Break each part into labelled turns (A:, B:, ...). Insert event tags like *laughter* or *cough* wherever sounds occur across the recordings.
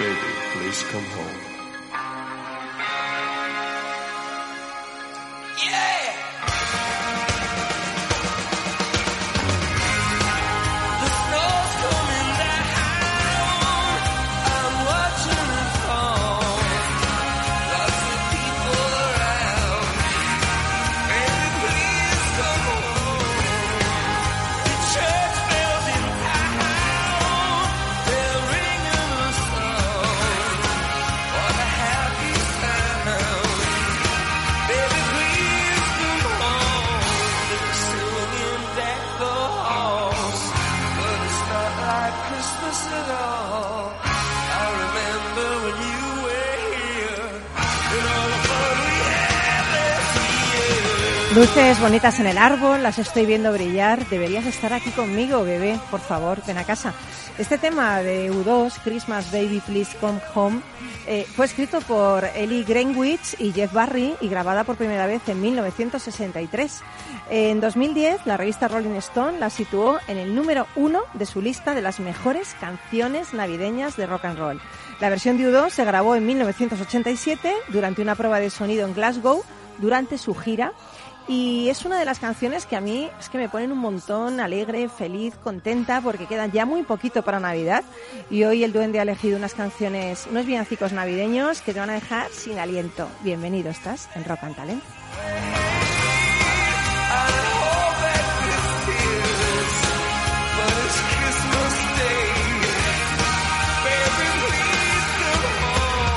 A: baby, please come home.
B: Luces bonitas en el árbol, las estoy viendo brillar. Deberías estar aquí conmigo, bebé. Por favor, ven a casa. Este tema de U2, Christmas Baby Please Come Home, eh, fue escrito por Ellie Greenwich y Jeff Barry y grabada por primera vez en 1963. En 2010, la revista Rolling Stone la situó en el número uno de su lista de las mejores canciones navideñas de rock and roll. La versión de U2 se grabó en 1987 durante una prueba de sonido en Glasgow durante su gira y es una de las canciones que a mí es que me ponen un montón alegre, feliz, contenta, porque quedan ya muy poquito para Navidad. Y hoy el Duende ha elegido unas canciones, unos villancicos navideños que te van a dejar sin aliento. Bienvenido estás en Rock and Talent.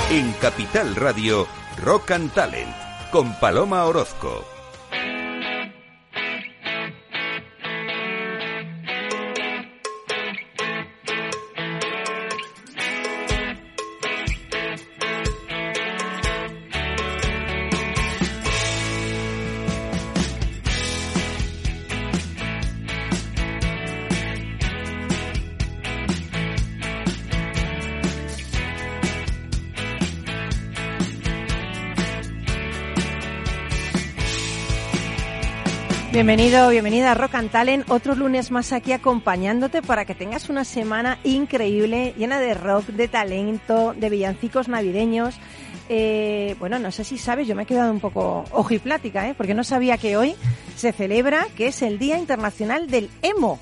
C: En Capital Radio, Rock and Talent, con Paloma Orozco.
B: Bienvenido, bienvenida a Rock and Talent, otro lunes más aquí acompañándote para que tengas una semana increíble, llena de rock, de talento, de villancicos navideños. Eh, bueno, no sé si sabes, yo me he quedado un poco ojiplática, ¿eh? porque no sabía que hoy se celebra, que es el Día Internacional del Emo.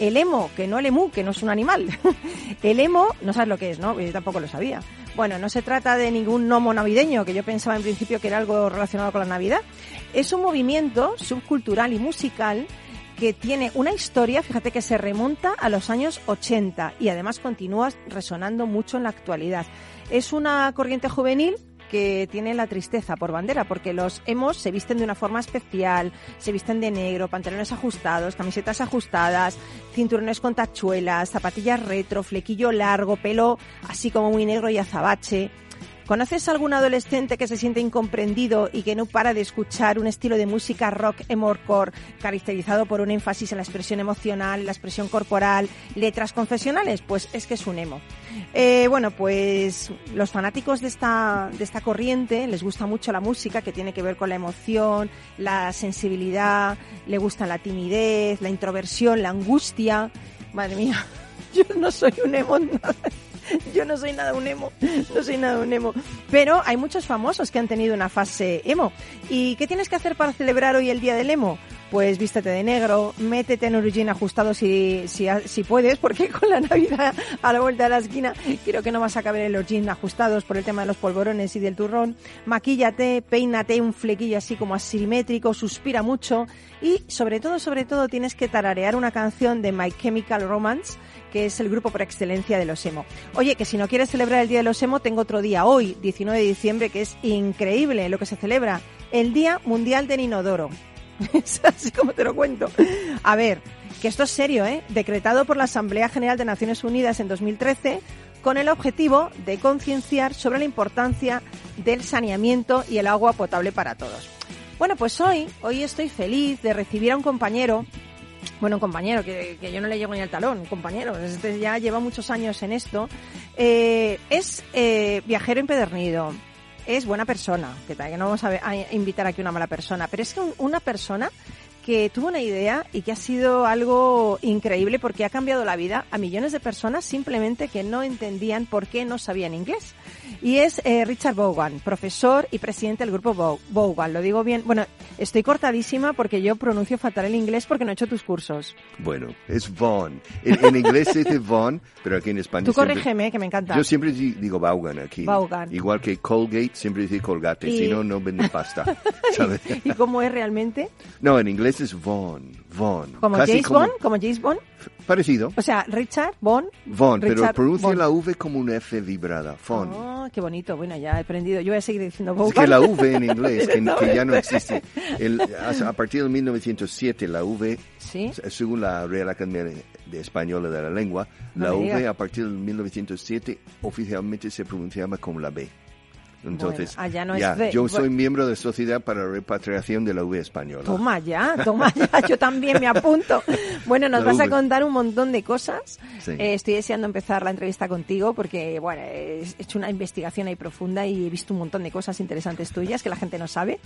B: El emo, que no el emu, que no es un animal. *laughs* el emo, no sabes lo que es, ¿no? Yo tampoco lo sabía. Bueno, no se trata de ningún gnomo navideño, que yo pensaba en principio que era algo relacionado con la Navidad. Es un movimiento subcultural y musical que tiene una historia, fíjate que se remonta a los años 80 y además continúa resonando mucho en la actualidad. Es una corriente juvenil que tiene la tristeza por bandera, porque los emos se visten de una forma especial, se visten de negro, pantalones ajustados, camisetas ajustadas, cinturones con tachuelas, zapatillas retro, flequillo largo, pelo así como muy negro y azabache. ¿Conoces algún adolescente que se siente incomprendido y que no para de escuchar un estilo de música rock emorcore caracterizado por un énfasis en la expresión emocional, la expresión corporal, letras confesionales? Pues es que es un emo. Eh, bueno, pues los fanáticos de esta, de esta corriente les gusta mucho la música que tiene que ver con la emoción, la sensibilidad, le gusta la timidez, la introversión, la angustia. Madre mía, *laughs* yo no soy un emo. *laughs* Yo no soy nada un emo, no soy nada un emo. Pero hay muchos famosos que han tenido una fase emo. ¿Y qué tienes que hacer para celebrar hoy el día del emo? Pues vístete de negro, métete en un ajustado si, si, si puedes, porque con la Navidad a la vuelta de la esquina creo que no vas a caber en los jeans ajustados por el tema de los polvorones y del turrón. Maquíllate, peínate un flequillo así como asimétrico, suspira mucho y sobre todo, sobre todo tienes que tararear una canción de My Chemical Romance que es el grupo por excelencia de los emo. Oye, que si no quieres celebrar el Día de los Emo, tengo otro día hoy, 19 de diciembre, que es increíble lo que se celebra, el Día Mundial del Inodoro. *laughs* es así como te lo cuento. A ver, que esto es serio, ¿eh? Decretado por la Asamblea General de Naciones Unidas en 2013 con el objetivo de concienciar sobre la importancia del saneamiento y el agua potable para todos. Bueno, pues hoy, hoy estoy feliz de recibir a un compañero bueno, un compañero, que, yo no le llego ni al talón, un compañero, este ya lleva muchos años en esto, eh, es eh, viajero empedernido, es buena persona, que, que no vamos a, a, invitar aquí una mala persona, pero es que un, una persona que tuvo una idea y que ha sido algo increíble porque ha cambiado la vida a millones de personas simplemente que no entendían por qué no sabían inglés. Y es eh, Richard Vaughan, profesor y presidente del grupo Vaughan. Lo digo bien. Bueno, estoy cortadísima porque yo pronuncio fatal el inglés porque no he hecho tus cursos.
D: Bueno, es Vaughan. En, en inglés se dice Vaughan, pero aquí en español.
B: Tú corrígeme, que me encanta.
D: Yo siempre digo Vaughan aquí.
B: Vaughan.
D: Igual que Colgate, siempre dice Colgate. Y... Si no, no venden pasta. *laughs* ¿sabes?
B: ¿Y cómo es realmente?
D: No, en inglés es Vaughn. Vaughn.
B: ¿Como
D: Casi
B: James Bond? ¿Como James Bond?
D: Parecido.
B: O sea, Richard Bond.
D: Vaughn, pero pronuncia
B: Bond.
D: la V como una F vibrada. Vaughn.
B: Oh, qué bonito. Bueno, ya he aprendido. Yo voy a seguir diciendo
D: Es
B: Vaughan.
D: que la V en inglés, que, *laughs* que ya no existe. El- a partir de 1907, la V,
B: Sí.
D: según la Real Academia de, Española de la Lengua,
B: No
D: la V a partir de 1907 oficialmente se pronunciaba como la B. Entonces,
B: Bueno, allá no es
D: ya,
B: V.
D: yo soy miembro de Sociedad para la Repatriación de la V española.
B: Toma ya, toma ya, *laughs* yo también me apunto. Bueno, nos
D: La
B: vas a
D: V.
B: contar un montón de cosas.
D: Sí.
B: Eh, estoy deseando empezar la entrevista contigo porque, bueno, he hecho una investigación ahí profunda y he visto un montón de cosas interesantes tuyas que la gente no sabe.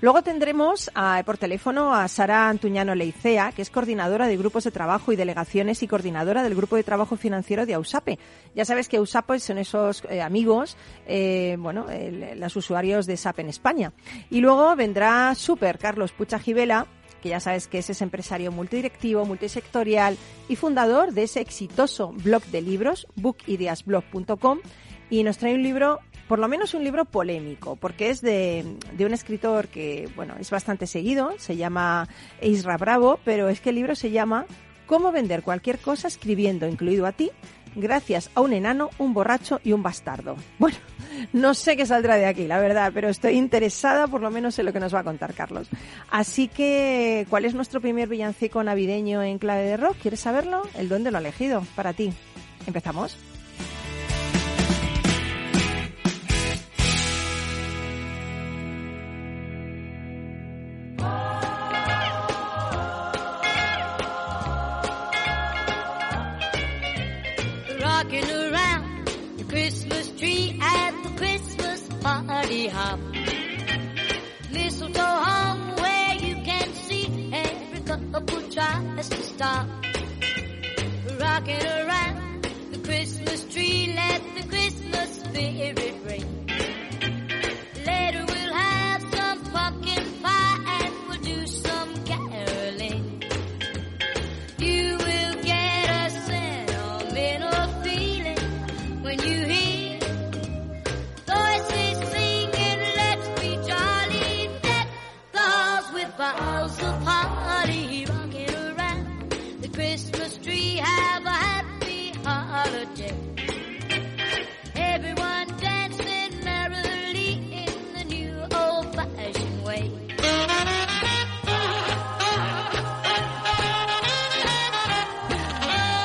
B: Luego tendremos ah, por teléfono a Sara Antuñano Leicea, que es coordinadora de grupos de trabajo y delegaciones y coordinadora del grupo de trabajo financiero de AUSAPE. Ya sabes que AUSAPE son esos eh, amigos, eh, bueno, el- los usuarios de SAP en España. Y luego vendrá Super Carlos Pucha Gibela, que ya sabes que ese es empresario multidirectivo, multisectorial y fundador de ese exitoso blog de libros, bookideasblog.com, y nos trae un libro, por lo menos un libro polémico, porque es de, de un escritor que, bueno, es bastante seguido, se llama Isra Bravo, pero es que el libro se llama Cómo vender cualquier cosa escribiendo, incluido a ti, gracias a un enano, un borracho y un bastardo. Bueno, no sé qué saldrá de aquí, la verdad, pero estoy interesada por lo menos en lo que nos va a contar Carlos. Así que, ¿cuál es nuestro primer villancico navideño en clave de rock? ¿Quieres saberlo? El duende lo ha elegido para ti. ¿Empezamos?
E: Mistletoe hung where you can see every couple tries to stop. Rocking around the Christmas tree, let the Christmas spirit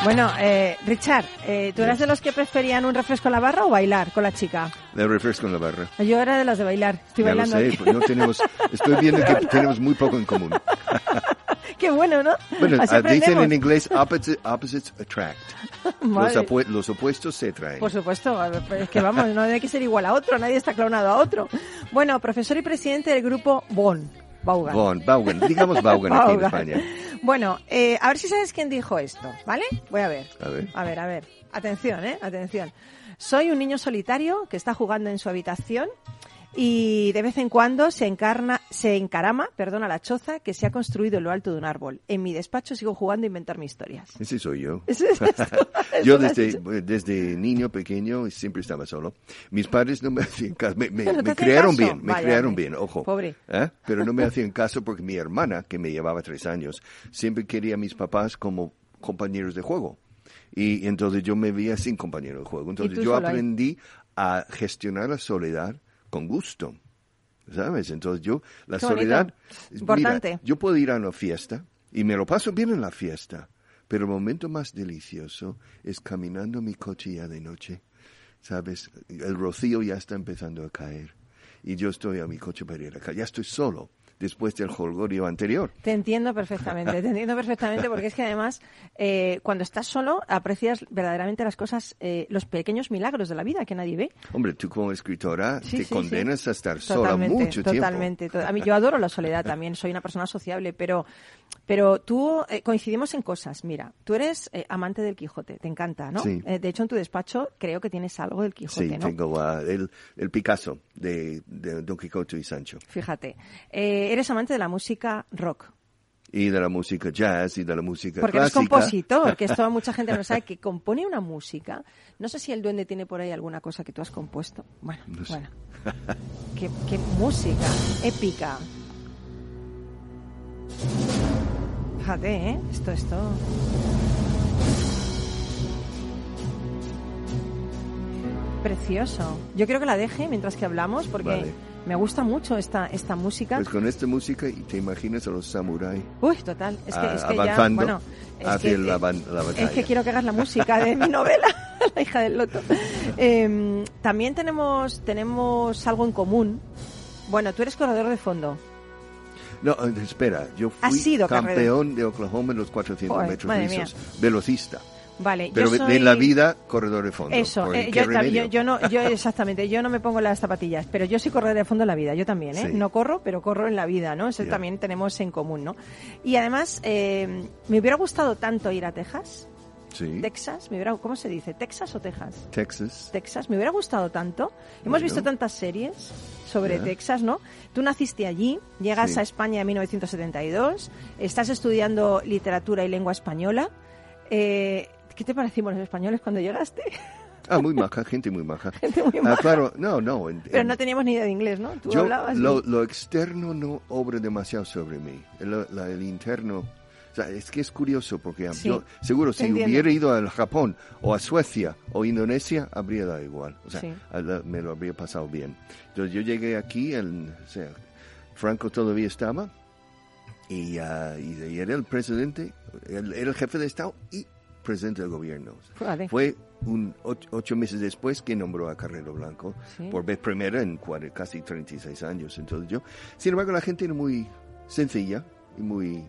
B: Bueno, eh, Richard, eh, ¿tú eras de los que preferían un refresco en la barra o bailar con la chica?
D: Le refresco en la barra.
B: Yo era de los de bailar. Estoy
D: Ya lo
B: bailando.
D: sé,
B: aquí.
D: pues no tenemos, estoy viendo que *laughs* tenemos muy poco en común.
B: Qué bueno, ¿no?
D: Bueno, ah, dicen en inglés opposite- opposites attract. *laughs* Los, los opuestos se atraen.
B: Por supuesto, pues es que vamos, no hay que ser igual a otro, nadie está clonado a otro. Bueno, profesor y presidente del grupo BON, Vaughan.
D: Vaughan, Vaughan, digamos Vaughan aquí en. España.
B: Bueno, eh, a ver si sabes quién dijo esto, ¿vale? Voy a ver.
D: A ver.
B: A ver, a ver. Atención, ¿eh? Atención. Soy un niño solitario que está jugando en su habitación y de vez en cuando se encarna, se encarama, perdona, la choza que se ha construido en lo alto de un árbol. En mi despacho sigo jugando a inventar mis historias.
D: Ese soy yo. *laughs*
B: Es.
D: Yo desde, desde niño pequeño siempre estaba solo. Mis padres no me *laughs* hacían caso. Me, me-
B: ¿No te
D: me criaron
B: caso?
D: bien, me
B: Vaya,
D: criaron bien, ojo.
B: Pobre.
D: ¿Eh? Pero no me *laughs* hacían caso porque mi hermana, que me llevaba tres años, siempre quería a mis papás como compañeros de juego. Y entonces yo me veía sin compañero de juego. Entonces yo
B: solo ahí.
D: aprendí a gestionar la soledad con gusto. ¿Sabes? Entonces yo, la
B: Qué
D: soledad...
B: Importante.
D: yo puedo ir a una fiesta y me lo paso bien en la fiesta, pero el momento más delicioso es caminando mi coche ya de noche, ¿sabes? El rocío ya está empezando a caer. Y yo estoy a mi coche para ir a casa. Ya estoy solo después del holgorio anterior.
B: Te entiendo perfectamente, te entiendo perfectamente porque es que además eh, cuando estás solo aprecias verdaderamente las cosas, eh, los pequeños milagros de la vida que nadie ve.
D: Hombre, tú como escritora
B: Sí,
D: te
B: sí,
D: condenas
B: sí.
D: a estar sola
B: Totalmente,
D: mucho tiempo.
B: Totalmente. to- A mí yo adoro la soledad también, soy una persona sociable, pero, pero tú eh, coincidimos en cosas. Mira, tú eres eh, amante del Quijote, te encanta, ¿no?
D: Sí.
B: Eh, de hecho, en tu despacho creo que tienes algo del Quijote,
D: Sí,
B: ¿no?
D: tengo ah, el, el Picasso de, de Don Quijote y Sancho.
B: Fíjate. Eh, eres amante de la música rock.
D: Y de la música jazz y de la música
B: Porque eres
D: clásica.
B: compositor, que esto *laughs* mucha gente no sabe, que compone una música. No sé si el duende tiene por ahí alguna cosa que tú has compuesto. Bueno,
D: No sé.
B: bueno. qué, qué música, épica. Fíjate, ¿eh? Esto, esto. Precioso. Yo quiero que la deje mientras que hablamos porque
D: Vale.
B: me gusta mucho esta, esta música.
D: Pues con esta música y te imaginas a los samuráis
B: Uy, total. Es que, es que ya,
D: avanzando
B: bueno, es
D: hacia
B: que,
D: la, ban- la batalla.
B: es que quiero que hagas la música de mi novela, *laughs* La hija del loto. Eh, también tenemos, tenemos algo en común. Bueno, tú eres corredor de fondo.
D: No, eh, espera, yo fui
B: sido
D: campeón de Oklahoma en los 400
B: Joder,
D: metros lisos, velocista.
B: Vale,
D: Pero
B: yo soy...
D: de la vida, corredor de fondo.
B: Eso, eh,
D: ¿qué
B: yo, yo, yo no, yo *laughs* exactamente, yo no me pongo las zapatillas, pero yo soy corredor de fondo en la vida, yo también, ¿eh?
D: Sí.
B: No corro, pero corro en la vida, ¿no? Eso también tenemos en común, ¿no? Y además, eh, me hubiera gustado tanto ir a Texas,
D: Sí,
B: Texas, me hubiera, ¿cómo se dice? ¿Texas o Texas?
D: Texas.
B: Texas, me hubiera gustado tanto. Hemos
D: Bueno.
B: visto tantas series sobre
D: Ya.
B: Texas, ¿no? Tú naciste allí, llegas
D: Sí.
B: a España en 1972, estás estudiando literatura y lengua española. Eh, ¿Qué te parecimos los españoles cuando llegaste?
D: Ah, muy maja, gente muy maja. *laughs*
B: Gente muy
D: Ah,
B: maja.
D: claro, no, no. en-
B: Pero
D: en-
B: no teníamos ni idea de inglés, ¿no? Tú
D: yo,
B: hablabas. y-
D: lo, lo externo no obra demasiado sobre mí. El, la- el interno. O sea, es que es curioso porque ah,
B: Sí,
D: yo seguro si
B: entiendo.
D: hubiera ido al Japón o a Suecia o Indonesia habría dado igual. O sea,
B: Sí.
D: la- me lo habría pasado bien. Entonces yo llegué aquí, el, o sea, Franco todavía estaba y, ah, y, y era el presidente, el- era el jefe de Estado y presidente del gobierno.
B: Vale.
D: Fue un ocho, ocho meses después que nombró a Carrero Blanco
B: Sí.
D: por vez primera en cuare- casi 36 años. Entonces yo, sin embargo, la gente era muy sencilla y muy...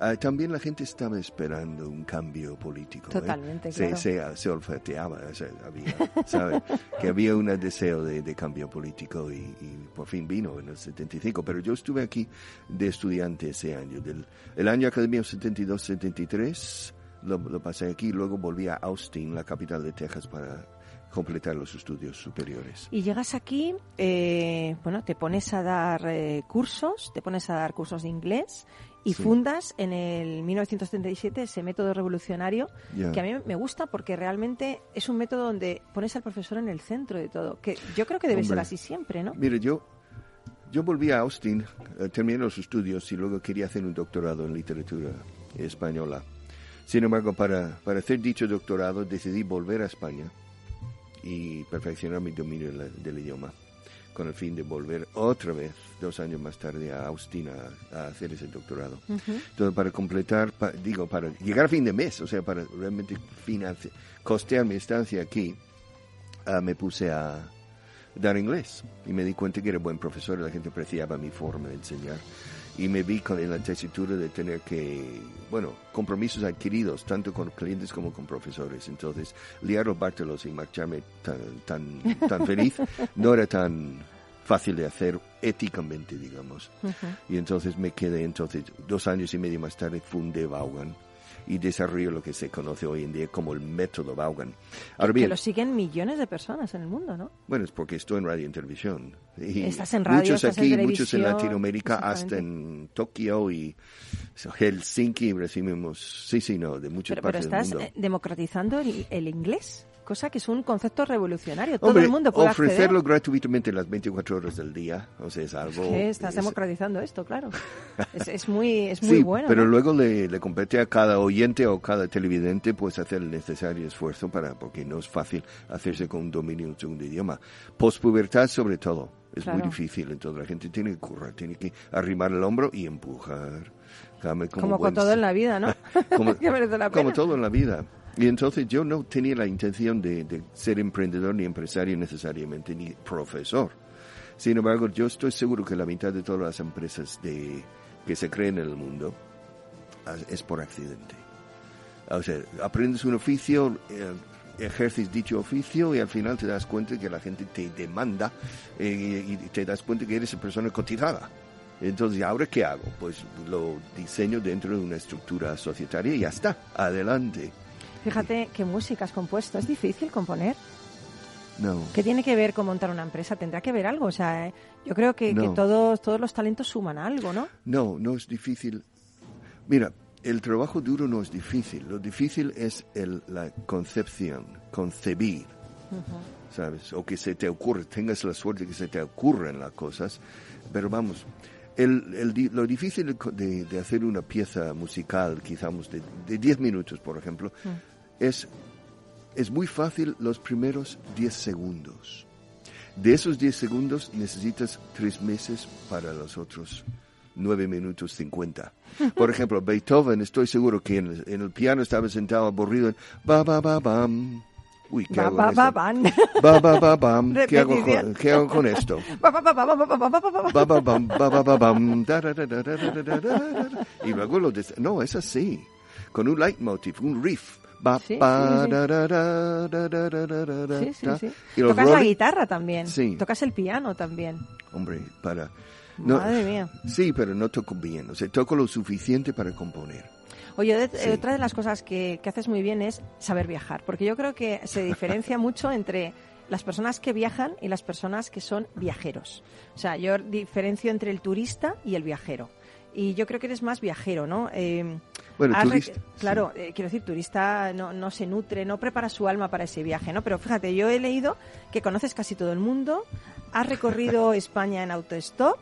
D: ah, también la gente estaba esperando un cambio político. ¿eh?
B: Totalmente,
D: se,
B: claro.
D: se, se olfateaba, o sea, había, ¿sabe? *laughs* que había un deseo de, de cambio político y, y por fin vino en el 75. Pero yo estuve aquí de estudiante ese año. Del, el año académico 72-73 lo, lo pasé aquí, luego volví a Austin, la capital de Texas, para completar los estudios superiores.
B: Y llegas aquí, eh, bueno, te pones a dar eh, cursos, te pones a dar cursos de inglés y
D: Sí.
B: fundas en el 1937 ese método revolucionario que a mí me gusta porque realmente es un método donde pones al profesor en el centro de todo, que yo creo que debe ser así siempre, ¿no?
D: Mire, yo, yo volví a Austin, eh, terminé los estudios y luego quería hacer un doctorado en literatura española. Sin embargo, para, para hacer dicho doctorado decidí volver a España y perfeccionar mi dominio de la- del idioma, con el fin de volver otra vez, dos años más tarde, a Austin a, a hacer ese doctorado. Entonces, para completar, pa- digo, para llegar a fin de mes, o sea, para realmente financi- costear mi estancia aquí, ah, me puse a dar inglés y me di cuenta que era buen profesor y la gente apreciaba mi forma de enseñar. Y me vi con, en la tesitura de tener que, bueno, compromisos adquiridos, tanto con clientes como con profesores. Entonces, liar los bártelos y marcharme tan, tan, tan feliz *laughs* no era tan fácil de hacer éticamente, digamos. Y entonces me quedé, entonces, dos años y medio más tarde fundé Vaughan y desarrollé lo que se conoce hoy en día como el método Vaughan. Ahora
B: que
D: bien,
B: lo siguen millones de personas en el mundo, ¿no?
D: bueno, es porque estoy en radio y televisión. Y
B: Estás en radio,
D: muchos
B: estás en
D: aquí, muchos en Latinoamérica, hasta en Tokio y Helsinki recibimos, sí, sí, no, de muchas
B: Pero, pero
D: partes
B: estás
D: del mundo.
B: eh, democratizando el, el inglés, cosa que es un concepto revolucionario. Todo
D: Hombre,
B: el mundo puede
D: ofrecerlo
B: acceder.
D: gratuitamente las 24 horas del día, o sea, es algo...
B: Que estás
D: es-
B: democratizando esto, claro. *laughs* Es, es muy, es muy
D: sí,
B: bueno.
D: pero
B: ¿no?
D: luego le, le compete a cada oyente o cada televidente pues hacer el necesario esfuerzo para, porque no es fácil hacerse con un dominio de un segundo idioma. Postpubertad sobre todo, es
B: Claro.
D: muy difícil, entonces la gente tiene que currar, tiene que arrimar el hombro y empujar. Como,
B: Como con todo en la vida, ¿no? *laughs*
D: como, *laughs*
B: Que merece la
D: como
B: pena.
D: todo en la vida. Y entonces yo no tenía la intención de, ser emprendedor ni empresario necesariamente, ni profesor. Sin embargo, yo estoy seguro que la mitad de todas las empresas de, que se creen en el mundo ah, es por accidente. O sea, aprendes un oficio, eh, ejerces dicho oficio y al final te das cuenta que la gente te demanda eh, y te das cuenta que eres persona cotizada. Entonces, ¿y ahora qué hago? Pues lo diseño dentro de una estructura societaria y ya está, adelante.
B: Fíjate qué música has compuesto. ¿Es difícil componer?
D: No.
B: ¿Qué tiene que ver con montar una empresa? Tendrá que ver algo. O sea, eh, yo creo que, todos, todos los talentos suman algo, ¿no?
D: No, no es difícil. Mira, el trabajo duro no es difícil. Lo difícil es el, la concepción, concebir, ¿sabes? O que se te ocurre, tengas la suerte que se te ocurren las cosas. Pero vamos, el, el lo difícil de hacer una pieza musical, quizás de, de 10 minutos, por ejemplo, es, es muy fácil los primeros 10 segundos. De esos 10 segundos necesitas 3 meses para los otros 9 minutos 50. Por ejemplo, Beethoven, estoy seguro que en el, en el piano estaba sentado aburrido en ba ba ba bam. Uy, ¿qué
B: Ba,
D: hago
B: ba,
D: con
B: ba.
D: Ba ba ba bam. ¿Qué hago, con, ¿Qué hago con esto?
B: Ba, ba, ba, ba, ba, ba, ba, ba, ba, ba.
D: Ba ba bam, ba ba ba bam, da, da, da, da, da, da, da, da, da. Y luego lo des- No, es así. Con un leitmotiv, un riff. Va,
B: sí, sí, sí. Tocas la guitarra también. Tocas el piano también.
D: Hombre, para. No,
B: Madre mía.
D: Sí, pero no toco bien. O sea, toco lo suficiente para componer.
B: Oye,
D: sí.
B: otra de las cosas que, haces muy bien es saber viajar, porque yo creo que se diferencia *laughs* mucho entre las personas que viajan y las personas que son viajeros. O sea, yo diferencio entre el turista y el viajero. Y yo creo que eres más viajero, ¿no? Eh,
D: bueno, turista,
B: Claro, eh, quiero decir, turista no, no se nutre, no prepara su alma para ese viaje, ¿no? Pero fíjate, yo he leído que conoces casi todo el mundo, has recorrido *laughs* España en autostop,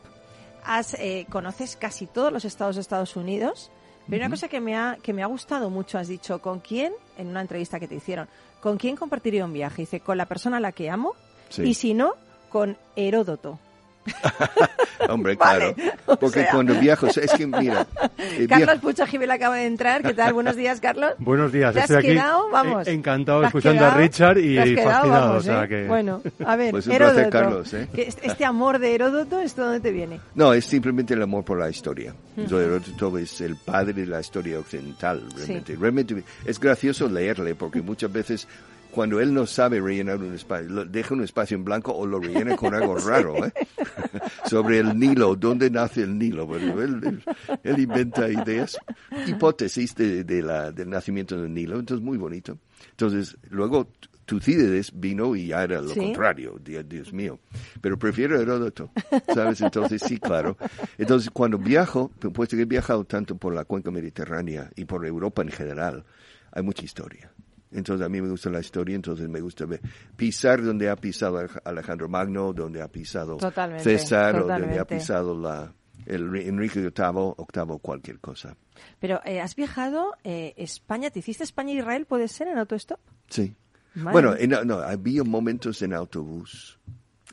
B: has, eh, conoces casi todos los estados de Estados Unidos. Pero una cosa que me, ha, que me ha gustado mucho, has dicho, ¿con quién? En una entrevista que te hicieron, ¿con quién compartiría un viaje? Dice, con la persona a la que amo,
D: Sí.
B: y si no, con Heródoto. *laughs*
D: Hombre,
B: Vale,
D: claro. Porque
B: sea.
D: cuando viajo, es que mira, eh,
B: Carlos Pucha Gibel acaba de entrar. ¿Qué tal? Buenos días, Carlos.
F: Buenos días,
B: ¿Te has
F: estoy aquí
B: quedado? Vamos.
F: e- encantado
B: ¿Te has
F: escuchando a
B: quedado?
F: Richard y
B: quedado,
F: fascinado.
B: vamos,
F: o sea
B: ¿eh?
F: que...
B: Bueno, a ver,
D: Pues placer,
B: Heródoto.
D: Carlos, ¿eh?
B: este amor de Heródoto, ¿esto dónde te viene?
D: no, es simplemente el amor por la historia. Heródoto es el padre de la historia occidental, realmente. Realmente es gracioso leerle porque muchas veces cuando él no sabe rellenar un espacio, lo- deja un espacio en blanco o lo rellena con algo *laughs* raro, ¿eh? *laughs* Sobre el Nilo, ¿dónde nace el Nilo? Bueno, él, él- él inventa ideas, hipótesis de, de la, del nacimiento del Nilo, entonces muy bonito. Entonces, luego Tucídides vino y ya era lo
B: Sí.
D: contrario, Dios, Dios mío. Pero prefiero Heródoto, ¿sabes? Entonces, sí, claro. Entonces, cuando viajo, puesto que he viajado tanto por la cuenca mediterránea y por Europa en general, hay mucha historia. Entonces, a mí me gusta la historia, entonces me gusta ver, pisar donde ha pisado Alej- Alejandro Magno, donde ha pisado
B: Totalmente,
D: César, o donde ha
B: totalmente.
D: pisado la, el Enrique VIII, octavo, cualquier cosa.
B: Pero eh, has viajado eh, España, ¿te hiciste España e Israel? ¿Puede ser en autostop?
D: Sí.
B: Madre
D: Bueno, en- no, había momentos en autobús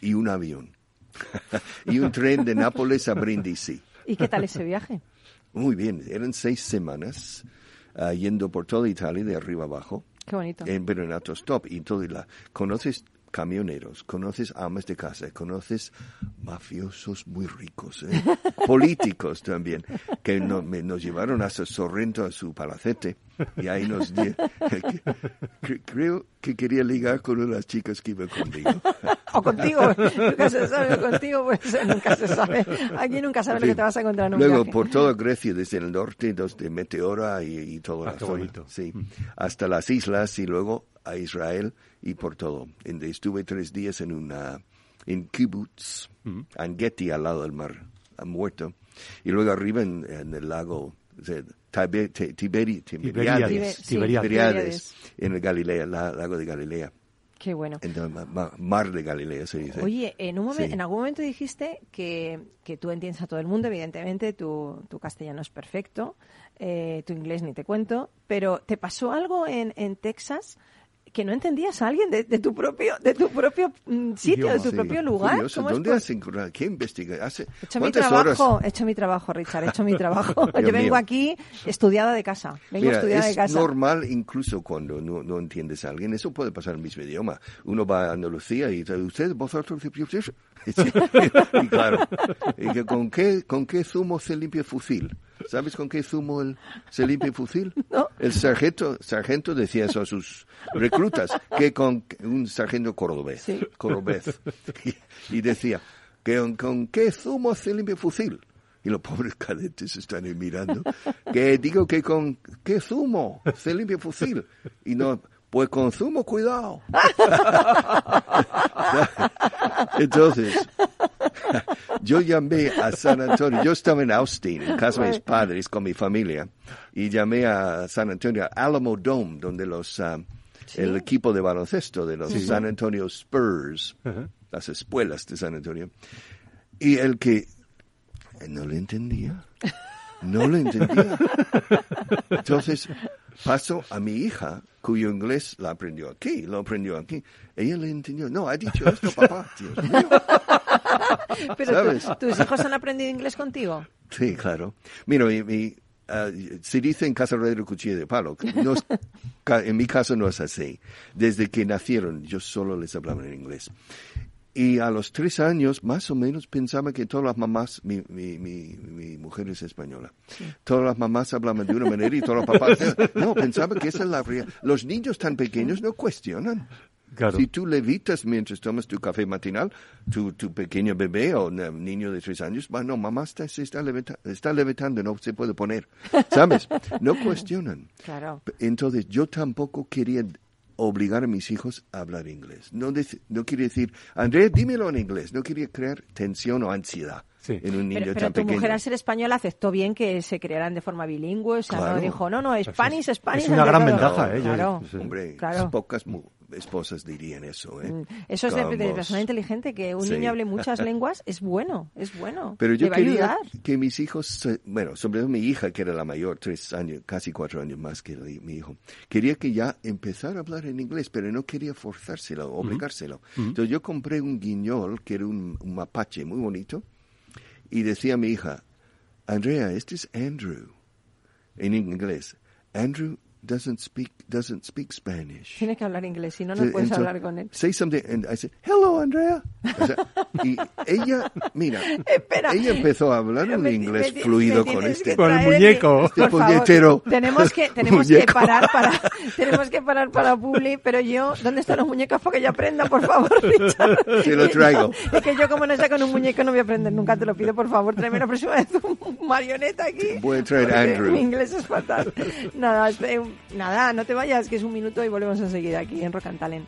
D: y un avión. *laughs* y un tren de Nápoles a Brindisi.
B: ¿Y qué tal ese viaje?
D: Muy bien, eran seis semanas ah, yendo por toda Italia de arriba abajo,
B: Qué bonito.
D: en, pero en autostop. Y todo la, conoces camioneros, conoces amas de casa, conoces mafiosos muy ricos, ¿eh? *laughs* políticos también, que no- me- nos llevaron hasta Sorrento a su palacete y ahí nos di- *laughs* cre- creo que quería ligar con una de las chicas que iba conmigo. *laughs*
B: O contigo, nunca se sabe, contigo pues nunca se sabe. Aquí nunca sabes lo que te vas a encontrar en un
D: Luego
B: viaje.
D: por toda Grecia, desde el norte, desde Meteora y, y toda
F: Ah,
D: la zona, sí, hasta las islas y luego a Israel y por todo. En- Estuve tres días en una en kibbutz, en Getty, al lado del mar, muerto, y luego arriba en, en el lago o sea, Tibe- Ti- Tiberi- Tiberiades,
B: sí,
F: Tiberíades.
D: Tiberiades, en el Galilea, la- lago de Galilea,
B: Qué bueno.
D: en el ma- ma- mar de Galilea se dice.
B: Oye, en, un momen-
D: Sí.
B: en algún momento dijiste que, que tú entiendes a todo el mundo, evidentemente, tu, tu castellano es perfecto, eh, tu inglés ni te cuento, pero ¿te pasó algo en, en Texas que no entendías a alguien de, de tu propio de tu propio mm, sitio, de tu
D: Sí,
B: propio lugar.
D: curioso.
B: ¿Cómo es
D: ¿Dónde has encontrado? ¿Qué investiga? ¿Hace
B: He hecho mi
D: cuántas horas?
B: trabajo, he hecho mi trabajo, Richard, he hecho mi trabajo. *laughs* Yo
D: Dios
B: vengo
D: mío.
B: aquí estudiada de casa. Vengo
D: Mira,
B: estudiada de
D: es
B: casa.
D: normal incluso cuando no, no entiendes a alguien. Eso puede pasar en el mismo idioma. Uno va a Andalucía y dice, ¿usted, vosotros? *laughs* Y *laughs* claro, y que ¿con, qué, ¿con qué zumo se limpia el fusil? ¿Sabes con qué zumo el- se limpia el fusil? *laughs*
B: No.
D: El sargento, sargento decía eso a sus reclutas, que con un sargento cordobés,
B: Sí.
D: cordobés, y, y decía, que con, con qué zumo se limpia el fusil? Y los pobres cadetes están ahí mirando. Que digo que con qué zumo se limpia el fusil. Y no, pues con zumo, cuidado. *laughs* Entonces, yo llamé a San Antonio. Yo estaba en Austin, en casa de mis padres, con mi familia. Y llamé a San Antonio, a Alamo Dome, donde los, ah, el equipo de baloncesto de los San Antonio Spurs, las escuelas de San Antonio. Y el que eh, no le entendía. *laughs* No lo entendía. Entonces, paso a mi hija, cuyo inglés la aprendió aquí, lo aprendió aquí. Ella le entendió. No, ha dicho esto, papá. Dios mío.
B: Pero
D: ¿sabes?
B: tú- tus hijos han aprendido inglés contigo.
D: Sí, claro. Mira, mi, mi, ah, se dice en casa de cuchillo de palo. No es- en mi caso no es así. Desde que nacieron, yo solo les hablaba en inglés. Y a los tres años, más o menos, pensaba que todas las mamás, mi, mi, mi, mi mujer es española, todas las mamás hablaban de una manera y todos los papás... No, pensaba que esa es la realidad. Los niños tan pequeños no cuestionan.
F: Claro.
D: Si tú levitas mientras tomas tu café matinal, tu, tu pequeño bebé o niño de tres años, va, no, mamá está, se está, levita- está levitando, no se puede poner. ¿Sabes? No cuestionan.
B: Claro.
D: Entonces, yo tampoco quería obligar a mis hijos a hablar inglés. No, no quería decir, Andrea, dímelo en inglés. No quería crear tensión o ansiedad
F: Sí.
D: en un niño
B: Pero, pero
D: tan
B: tu
D: pequeño.
B: mujer, al ser española, aceptó bien que se crearan de forma bilingüe. O sea, no
D: Claro.
B: dijo, no, no, Spanish, Spanish.
F: es una gran
B: todo.
F: ventaja, ¿eh? Yo-
B: Claro.
F: sí.
D: Hombre,
B: Claro.
D: pocas mu- esposas dirían eso, ¿eh?
B: Mm, Eso es de, de persona inteligente, que un
D: Sí.
B: niño hable muchas *laughs* lenguas es bueno, es bueno.
D: Pero yo quería
B: ayudar.
D: que mis hijos, bueno, sobre todo mi hija, que era la mayor, tres años, casi cuatro años más que mi hijo, quería que ya empezara a hablar en inglés, pero no quería forzárselo, obligárselo. Entonces yo compré un guiñol, que era un, un mapache muy bonito, y decía a mi hija, Andrea, este es Andrew, en inglés. Andrew doesn't speak, doesn't speak Spanish.
B: Tiene que hablar inglés, si no, no
D: Sí,
B: puedes hablar con él.
D: Say something, and I said, hello, Andrea. O sea, y ella, mira, *laughs*
B: Espera.
D: ella empezó a hablar un inglés
B: me-
D: fluido
B: me
D: con
B: tienes
D: este.
B: que
F: Con el muñeco.
D: Este
B: Por favor,
D: puñetero
B: tenemos que tenemos que
D: muñeco.
B: parar para *laughs* tenemos que parar para Publi, pero yo ¿dónde están los muñecos para que yo aprenda, por favor, *laughs* Richard?
D: Te lo traigo.
B: Es que yo como no sé con un muñeco no voy a aprender nunca, te lo pido por favor, tráeme la próxima vez un marioneta aquí.
D: Voy a traer Andrew.
B: Mi inglés es fatal. Nada, espe- nada, no te vayas, que es un minuto y volvemos enseguida aquí en Rock and Talent.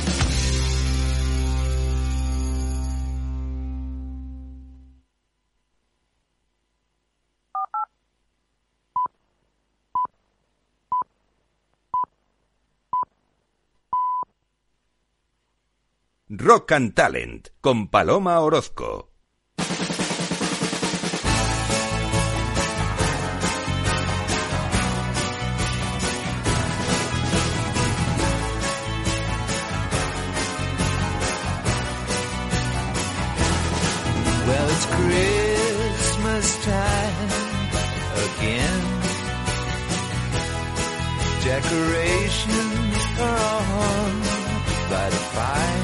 C: Rock and Talent con Paloma Orozco.
F: Decorations are on by the fire.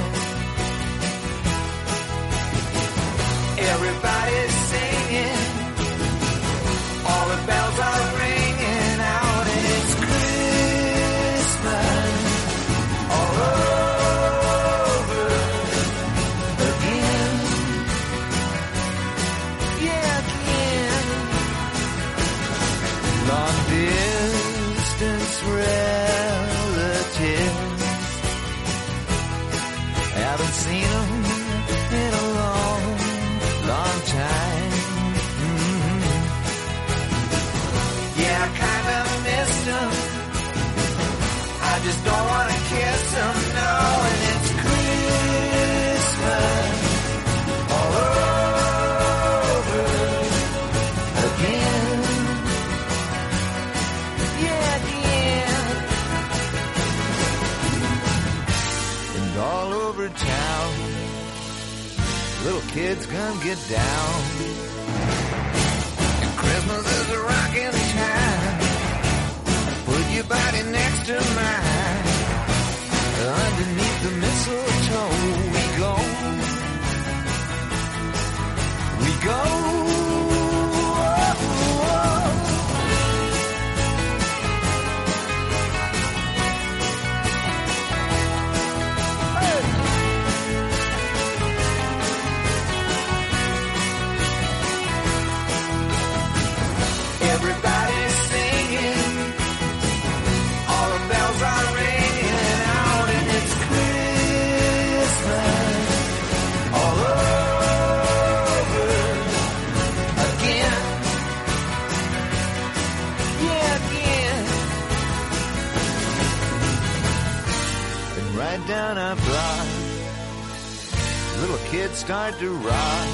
F: And right down our block, little kids start to rock.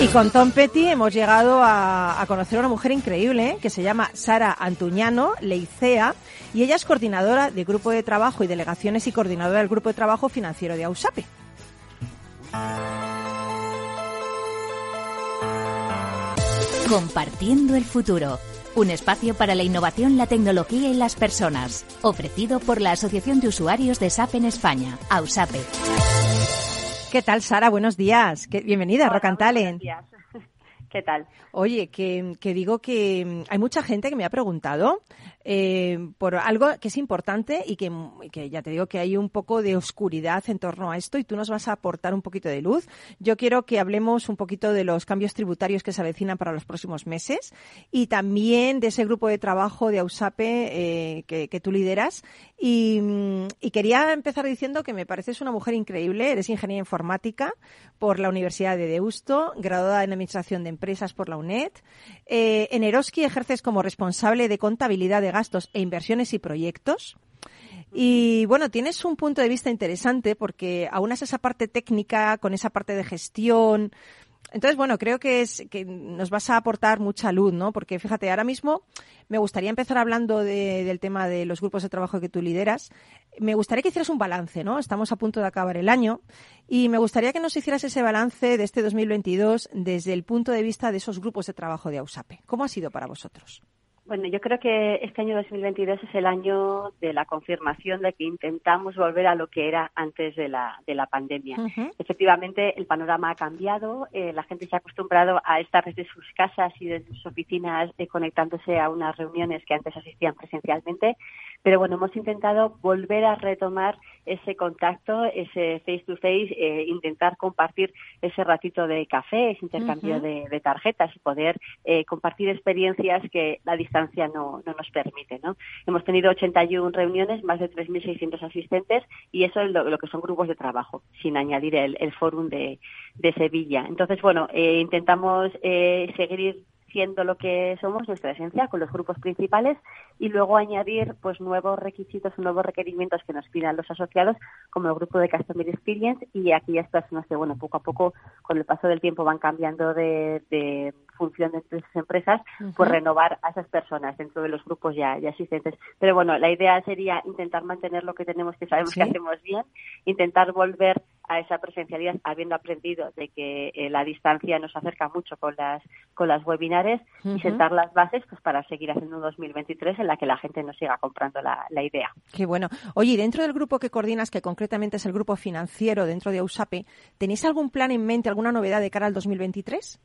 B: Y con Tom Petty hemos llegado a, a conocer a una mujer increíble ¿eh? que se llama Sara Antuñano Leicea y ella es coordinadora de grupo de trabajo y delegaciones y coordinadora del grupo de trabajo financiero de AUSAPE.
G: Compartiendo el futuro. Un espacio para la innovación, la tecnología y las personas. Ofrecido por la Asociación de Usuarios de SAP en España, AUSAPE.
B: ¿Qué tal, Sara? Buenos días. Bienvenida a Rock and Talent. *laughs*
H: ¿Qué tal?
B: Oye, que, que digo que hay mucha gente que me ha preguntado eh, por algo que es importante y que, que ya te digo que hay un poco de oscuridad en torno a esto y tú nos vas a aportar un poquito de luz. Yo quiero que hablemos un poquito de los cambios tributarios que se avecinan para los próximos meses y también de ese grupo de trabajo de AUSAPE eh, que, tú lideras. Y, y quería empezar diciendo que me pareces una mujer increíble. Eres ingeniera informática por la Universidad de Deusto, graduada en Administración de Empresas por la UNED. Eh, en Eroski ejerces como responsable de contabilidad de gastos e inversiones y proyectos. Y bueno, tienes un punto de vista interesante porque aunas esa parte técnica con esa parte de gestión. Entonces, bueno, creo que es que nos vas a aportar mucha luz, ¿no? Porque fíjate, ahora mismo me gustaría empezar hablando de- del tema de los grupos de trabajo que tú lideras. Me gustaría que hicieras un balance, ¿no? Estamos a punto de acabar el año y me gustaría que nos hicieras ese balance de este 2022 desde el punto de vista de esos grupos de trabajo de AUSAPE. ¿Cómo ha sido para vosotros?
H: Bueno, yo creo que este año 2022 es el año de la confirmación de que intentamos volver a lo que era antes de la, de la pandemia. Efectivamente, el panorama ha cambiado, eh, la gente se ha acostumbrado a estar desde sus casas y desde sus oficinas eh, conectándose a unas reuniones que antes asistían presencialmente, pero bueno, hemos intentado volver a retomar ese contacto, ese face to face, eh, intentar compartir ese ratito de café, ese intercambio de, de tarjetas y poder eh, compartir experiencias que la distancia no, no nos permite. ¿no? Hemos tenido 81 reuniones, más de 3.600 asistentes y eso es lo, que son grupos de trabajo, sin añadir el, el fórum de, de Sevilla. Entonces, bueno, eh, intentamos eh, seguir siendo lo que somos, nuestra esencia, con los grupos principales, y luego añadir pues nuevos requisitos, nuevos requerimientos que nos pidan los asociados, como el grupo de Customer Experience y aquellas personas que, bueno, poco a poco, con el paso del tiempo, van cambiando de, de función dentro de sus empresas, pues renovar a esas personas dentro de los grupos ya, ya existentes. Pero bueno, la idea sería intentar mantener lo que tenemos, que sabemos que hacemos bien, intentar volver a esa presencialidad habiendo aprendido de que eh, la distancia nos acerca mucho con las con las webinares y sentar las bases pues para seguir haciendo un 2023 en la que la gente nos siga comprando la, la idea.
B: Qué bueno. Oye, dentro del grupo que coordinas, que concretamente es el grupo financiero dentro de USAPE, ¿tenéis algún plan en mente, alguna novedad de cara al 2023?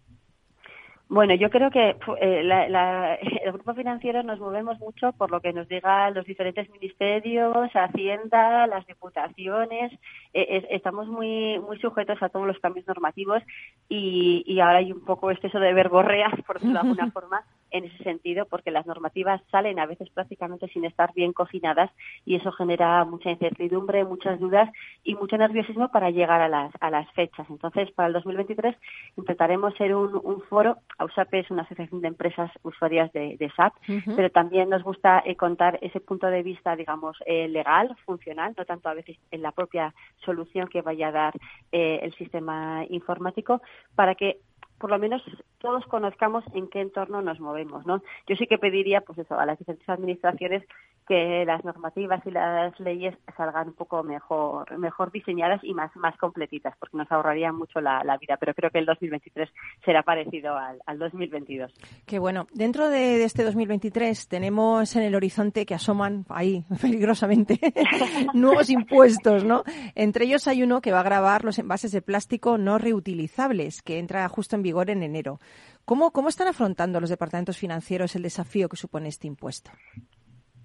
H: Bueno, yo creo que eh, la, *laughs* el grupo financiero nos movemos mucho por lo que nos digan los diferentes ministerios, Hacienda, las diputaciones. Eh, estamos muy muy sujetos a todos los cambios normativos y, y ahora hay un poco exceso de verborrea, por decirlo de alguna *laughs* forma, en ese sentido, porque las normativas salen a veces prácticamente sin estar bien cocinadas y eso genera mucha incertidumbre, muchas dudas y mucho nerviosismo para llegar a las, a las fechas. Entonces, para el 2023 intentaremos ser un, un foro. AUSAPE es una asociación de empresas usuarias de, SAP, pero también nos gusta eh, contar ese punto de vista, digamos, eh, legal, funcional, no tanto a veces en la propia solución que vaya a dar eh, el sistema informático, para que por lo menos todos conozcamos en qué entorno nos movemos, ¿no? Yo sí que pediría, pues eso, a las diferentes administraciones que las normativas y las leyes salgan un poco mejor, mejor diseñadas y más, más completitas, porque nos ahorraría mucho la, vida. Pero creo que el 2023 será parecido al, al 2022.
B: Qué bueno. Dentro de, este 2023 tenemos en el horizonte que asoman ahí *laughs* peligrosamente *laughs* nuevos impuestos, ¿no? Entre ellos hay uno que va a grabar los envases de plástico no reutilizables, que entra justo en vigor en enero. ¿Cómo, cómo están afrontando los departamentos financieros el desafío que supone este impuesto?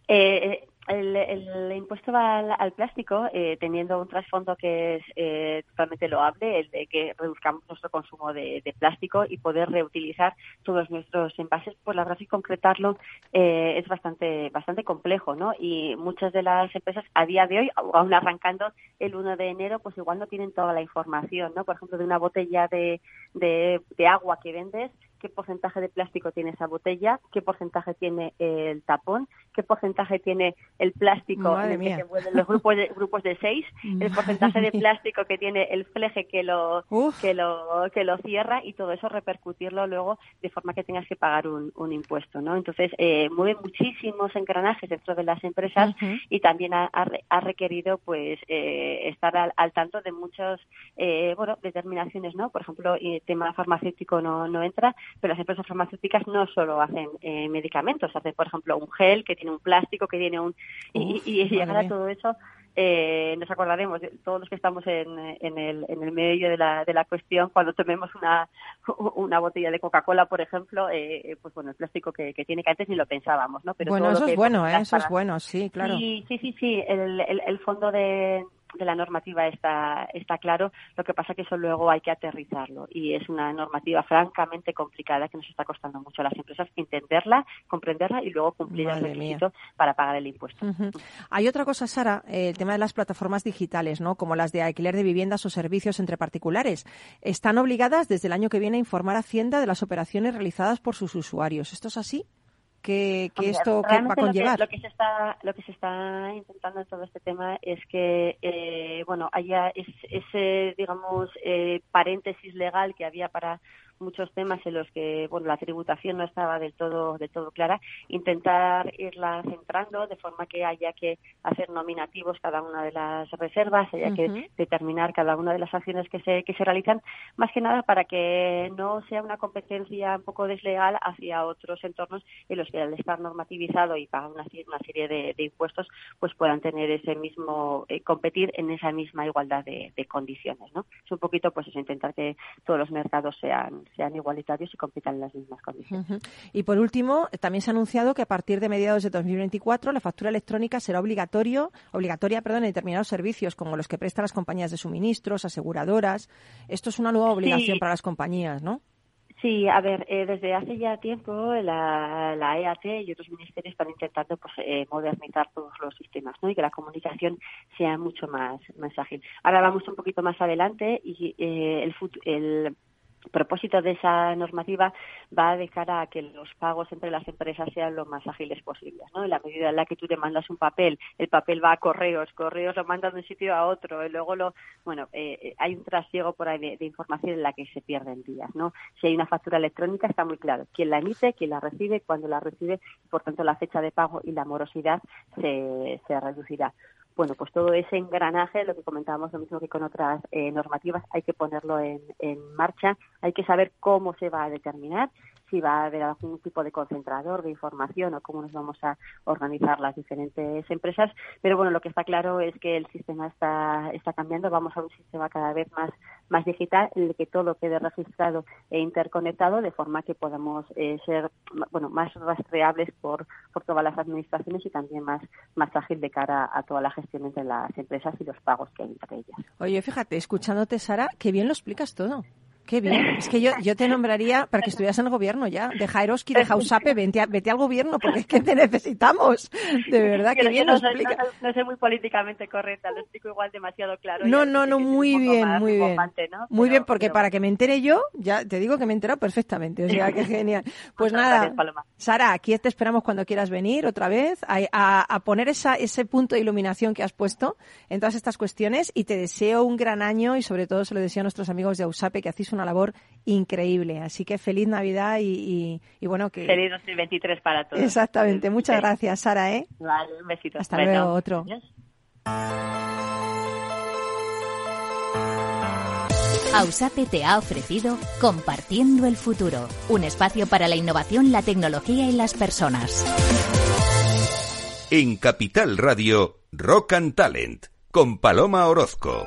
H: Eh, el, el, impuesto va al, plástico eh, teniendo un trasfondo que es eh, totalmente loable, el de que reduzcamos nuestro consumo de, plástico y poder reutilizar todos nuestros envases. Pues la verdad es que concretarlo eh, es bastante bastante complejo, ¿no? Y muchas de las empresas a día de hoy, aún arrancando el 1 de enero, pues igual no tienen toda la información, ¿no? Por ejemplo, de una botella de, de, de agua que vendes, qué porcentaje de plástico tiene esa botella, qué porcentaje tiene el tapón, qué porcentaje tiene el plástico en el que se vuelven los grupos de, grupos de seis, el porcentaje de plástico que tiene el fleje que lo, que lo, que lo cierra y todo eso repercutirlo luego de forma que tengas que pagar un, impuesto, ¿no? Entonces, eh, mueve muchísimos engranajes dentro de las empresas y también ha, ha, requerido, pues, eh, estar al, tanto de muchas, eh, bueno, determinaciones, ¿no? Por ejemplo, el tema farmacéutico no, no entra, pero las empresas farmacéuticas no solo hacen eh, medicamentos, hacen, por ejemplo, un gel que tiene un plástico, que tiene un... y, y, llegar a todo eso eh, nos acordaremos, todos los que estamos en, en, el, en el medio de la, de la cuestión, cuando tomemos una, *laughs* una botella de Coca-Cola, por ejemplo, eh, pues bueno, el plástico que, que, tiene que antes ni lo pensábamos, ¿no?
B: Pero bueno, eso es bueno, ¿eh? eso es bueno, sí, claro.
H: Sí, sí, sí, sí. El, el, el fondo de, de la normativa está, está claro, lo que pasa que eso luego hay que aterrizarlo y es una normativa francamente complicada que nos está costando mucho a las empresas entenderla, comprenderla y luego cumplir el requisito para pagar el impuesto.
B: Hay otra cosa, Sara, el tema de las plataformas digitales, ¿no? como las de alquiler de viviendas o servicios entre particulares. Están obligadas desde el año que viene a informar a Hacienda de las operaciones realizadas por sus usuarios. ¿Esto es así? Que, esto va a conllevar.
H: Lo que, se está, lo que se está intentando en todo este tema es que, eh, bueno, haya ese, digamos, eh, paréntesis legal que había para muchos temas en los que bueno la tributación no estaba del todo del todo clara intentar irla centrando de forma que haya que hacer nominativos cada una de las reservas haya que determinar cada una de las acciones que se que se realizan más que nada para que no sea una competencia un poco desleal hacia otros entornos en los que al estar normativizado y pagar una, una serie de, impuestos pues puedan tener ese mismo eh, competir en esa misma igualdad de, condiciones no es un poquito pues eso intentar que todos los mercados sean sean igualitarios y compitan en las mismas condiciones.
B: Y por último, también se ha anunciado que a partir de mediados de 2024 la factura electrónica será obligatorio, obligatoria perdón, en determinados servicios como los que prestan las compañías de suministros, aseguradoras. Esto es una nueva obligación para las compañías, ¿no?
H: Sí, a ver, eh, desde hace ya tiempo la, la EAT y otros ministerios están intentando pues, eh, modernizar todos los sistemas ¿no? y que la comunicación sea mucho más, más ágil. Ahora vamos un poquito más adelante y eh, el, fut- el propósito de esa normativa va de cara a que los pagos entre las empresas sean lo más ágiles posibles, ¿no? En la medida en la que tú te mandas un papel, el papel va a correos, correos lo mandan de un sitio a otro, y luego lo, bueno, eh, eh, hay un trasiego por ahí de, información en la que se pierden días, ¿no? Si hay una factura electrónica está muy claro quién la emite, quién la recibe, cuándo la recibe, y por tanto la fecha de pago y la morosidad se, se reducirá bueno, pues todo ese engranaje, lo que comentábamos lo mismo que con otras eh, normativas, hay que ponerlo en, en marcha, hay que saber cómo se va a determinar, si va a haber algún tipo de concentrador de información o cómo nos vamos a organizar las diferentes empresas, pero bueno, lo que está claro es que el sistema está, está cambiando, vamos a un sistema cada vez más, más digital, en el que todo quede registrado e interconectado, de forma que podamos eh, ser bueno, más rastreables por, por todas las administraciones y también más, más ágil de cara a toda la gestión entre las empresas y los pagos que hay entre ellas.
B: Oye, fíjate, escuchándote, Sara, qué bien lo explicas todo. Qué bien. Es que yo, yo te nombraría para que estuvieras en el gobierno ya. Deja a Eroski, deja a Usape, vete, a- vete al gobierno, porque es que te necesitamos. De verdad, qué bien lo
H: no, soy,
B: explicas.
H: no no soy muy políticamente correcta, lo explico igual demasiado claro.
B: No, no, no,
H: que
B: muy bien,
H: más
B: muy bien.
H: ¿no?
B: Muy
H: Pero-
B: bien, porque
H: pero
B: para que me entere yo, ya te digo que me he enterado perfectamente. O sea, que genial. *laughs* Pues nada,
H: gracias, Paloma.
B: Sara, aquí te esperamos cuando quieras venir otra vez a, a- a poner esa, ese punto de iluminación que has puesto en todas estas cuestiones y te deseo un gran año y sobre todo se lo deseo a nuestros amigos de Ausape que hacéis una labor increíble. Así que feliz Navidad y, y- y bueno que...
H: Feliz 2023 para todos.
B: Exactamente. Muchas
H: Sí.
B: gracias, Sara, ¿eh?
H: Vale, un besito.
B: Hasta
H: Bueno,
B: luego, otro.
H: adiós.
G: Ausape te ha ofrecido Compartiendo el Futuro, un espacio para la innovación, la tecnología y las personas.
C: En Capital Radio, Rock and Talent, con Paloma Orozco.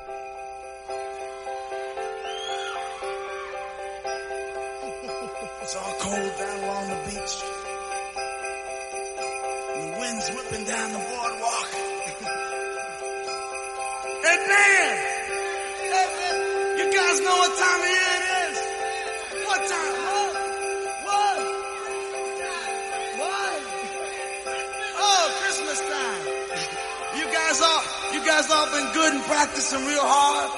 I: All been good and practicing real hard.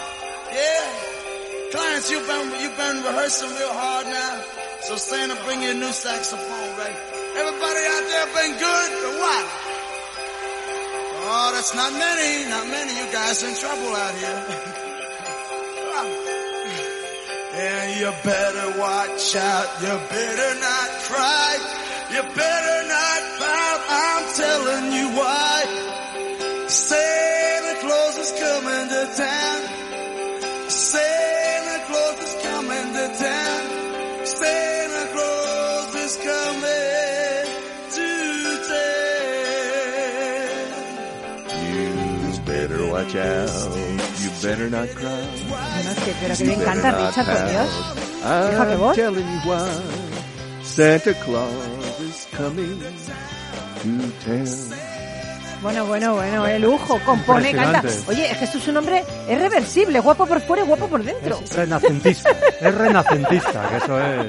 I: Yeah. Clients, you've been, you've been rehearsing real hard now. So Santa, bring you a new saxophone, right? Everybody out there been good or what? Oh, that's not many, not many. You guys in trouble out here. *laughs* yeah, you better watch out. You better not cry. You better not pout. I'm telling you why. Claus is coming to town. Santa Claus is coming to town. Santa Claus is coming to town.
D: You better watch out. You better not cry.
B: Bueno, es que, pero que
D: You
B: me encanta
D: better not
B: Richard, por. Dios. Hija, qué
D: I'm
B: voz.
D: telling you why. Santa Claus is coming to town.
B: Bueno, bueno, bueno, el lujo, compone, canta. Oye, es que esto es un hombre, es reversible, guapo por fuera y guapo por dentro.
J: Es renacentista. es renacentista, que eso es.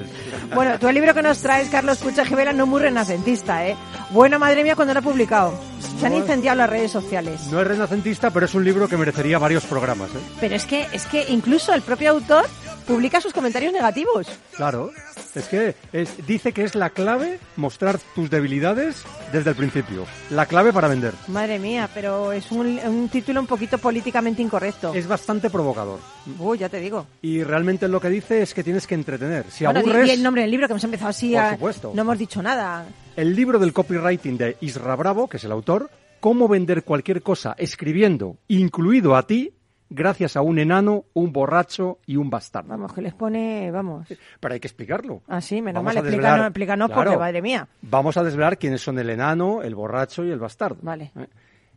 B: Bueno, tú el libro que nos traes, Carlos Pucha Givela, no muy renacentista, ¿eh? Bueno, madre mía, cuando lo ha publicado. Se han incendiado las redes sociales.
J: No es renacentista, pero es un libro que merecería varios programas, ¿eh?
B: Pero es que, es que incluso el propio autor publica sus comentarios negativos.
J: Claro. Es que es- dice que es la clave mostrar tus debilidades desde el principio. La clave para vender.
B: Madre mía, pero es un, un título un poquito políticamente incorrecto.
J: Es bastante provocador.
B: Uy, ya te digo.
J: Y realmente lo que dice es que tienes que entretener. Si
B: bueno, di-
J: aburres,
B: di el nombre del libro que hemos empezado así.
J: Por
B: a-
J: supuesto.
B: No hemos dicho nada.
J: el libro del copywriting de Isra Bravo, que es el autor, cómo vender cualquier cosa escribiendo, incluido a ti, gracias a un enano, un borracho y un bastardo.
B: Vamos, que les pone, vamos. *laughs*
J: Pero hay que explicarlo.
B: Ah, sí, menos
J: Vamos
B: mal,
J: desvelar-
B: explícanos
J: Claro.
B: porque, madre mía.
J: Vamos a desvelar quiénes son el enano, el borracho y el bastardo.
B: Vale.
J: ¿Eh?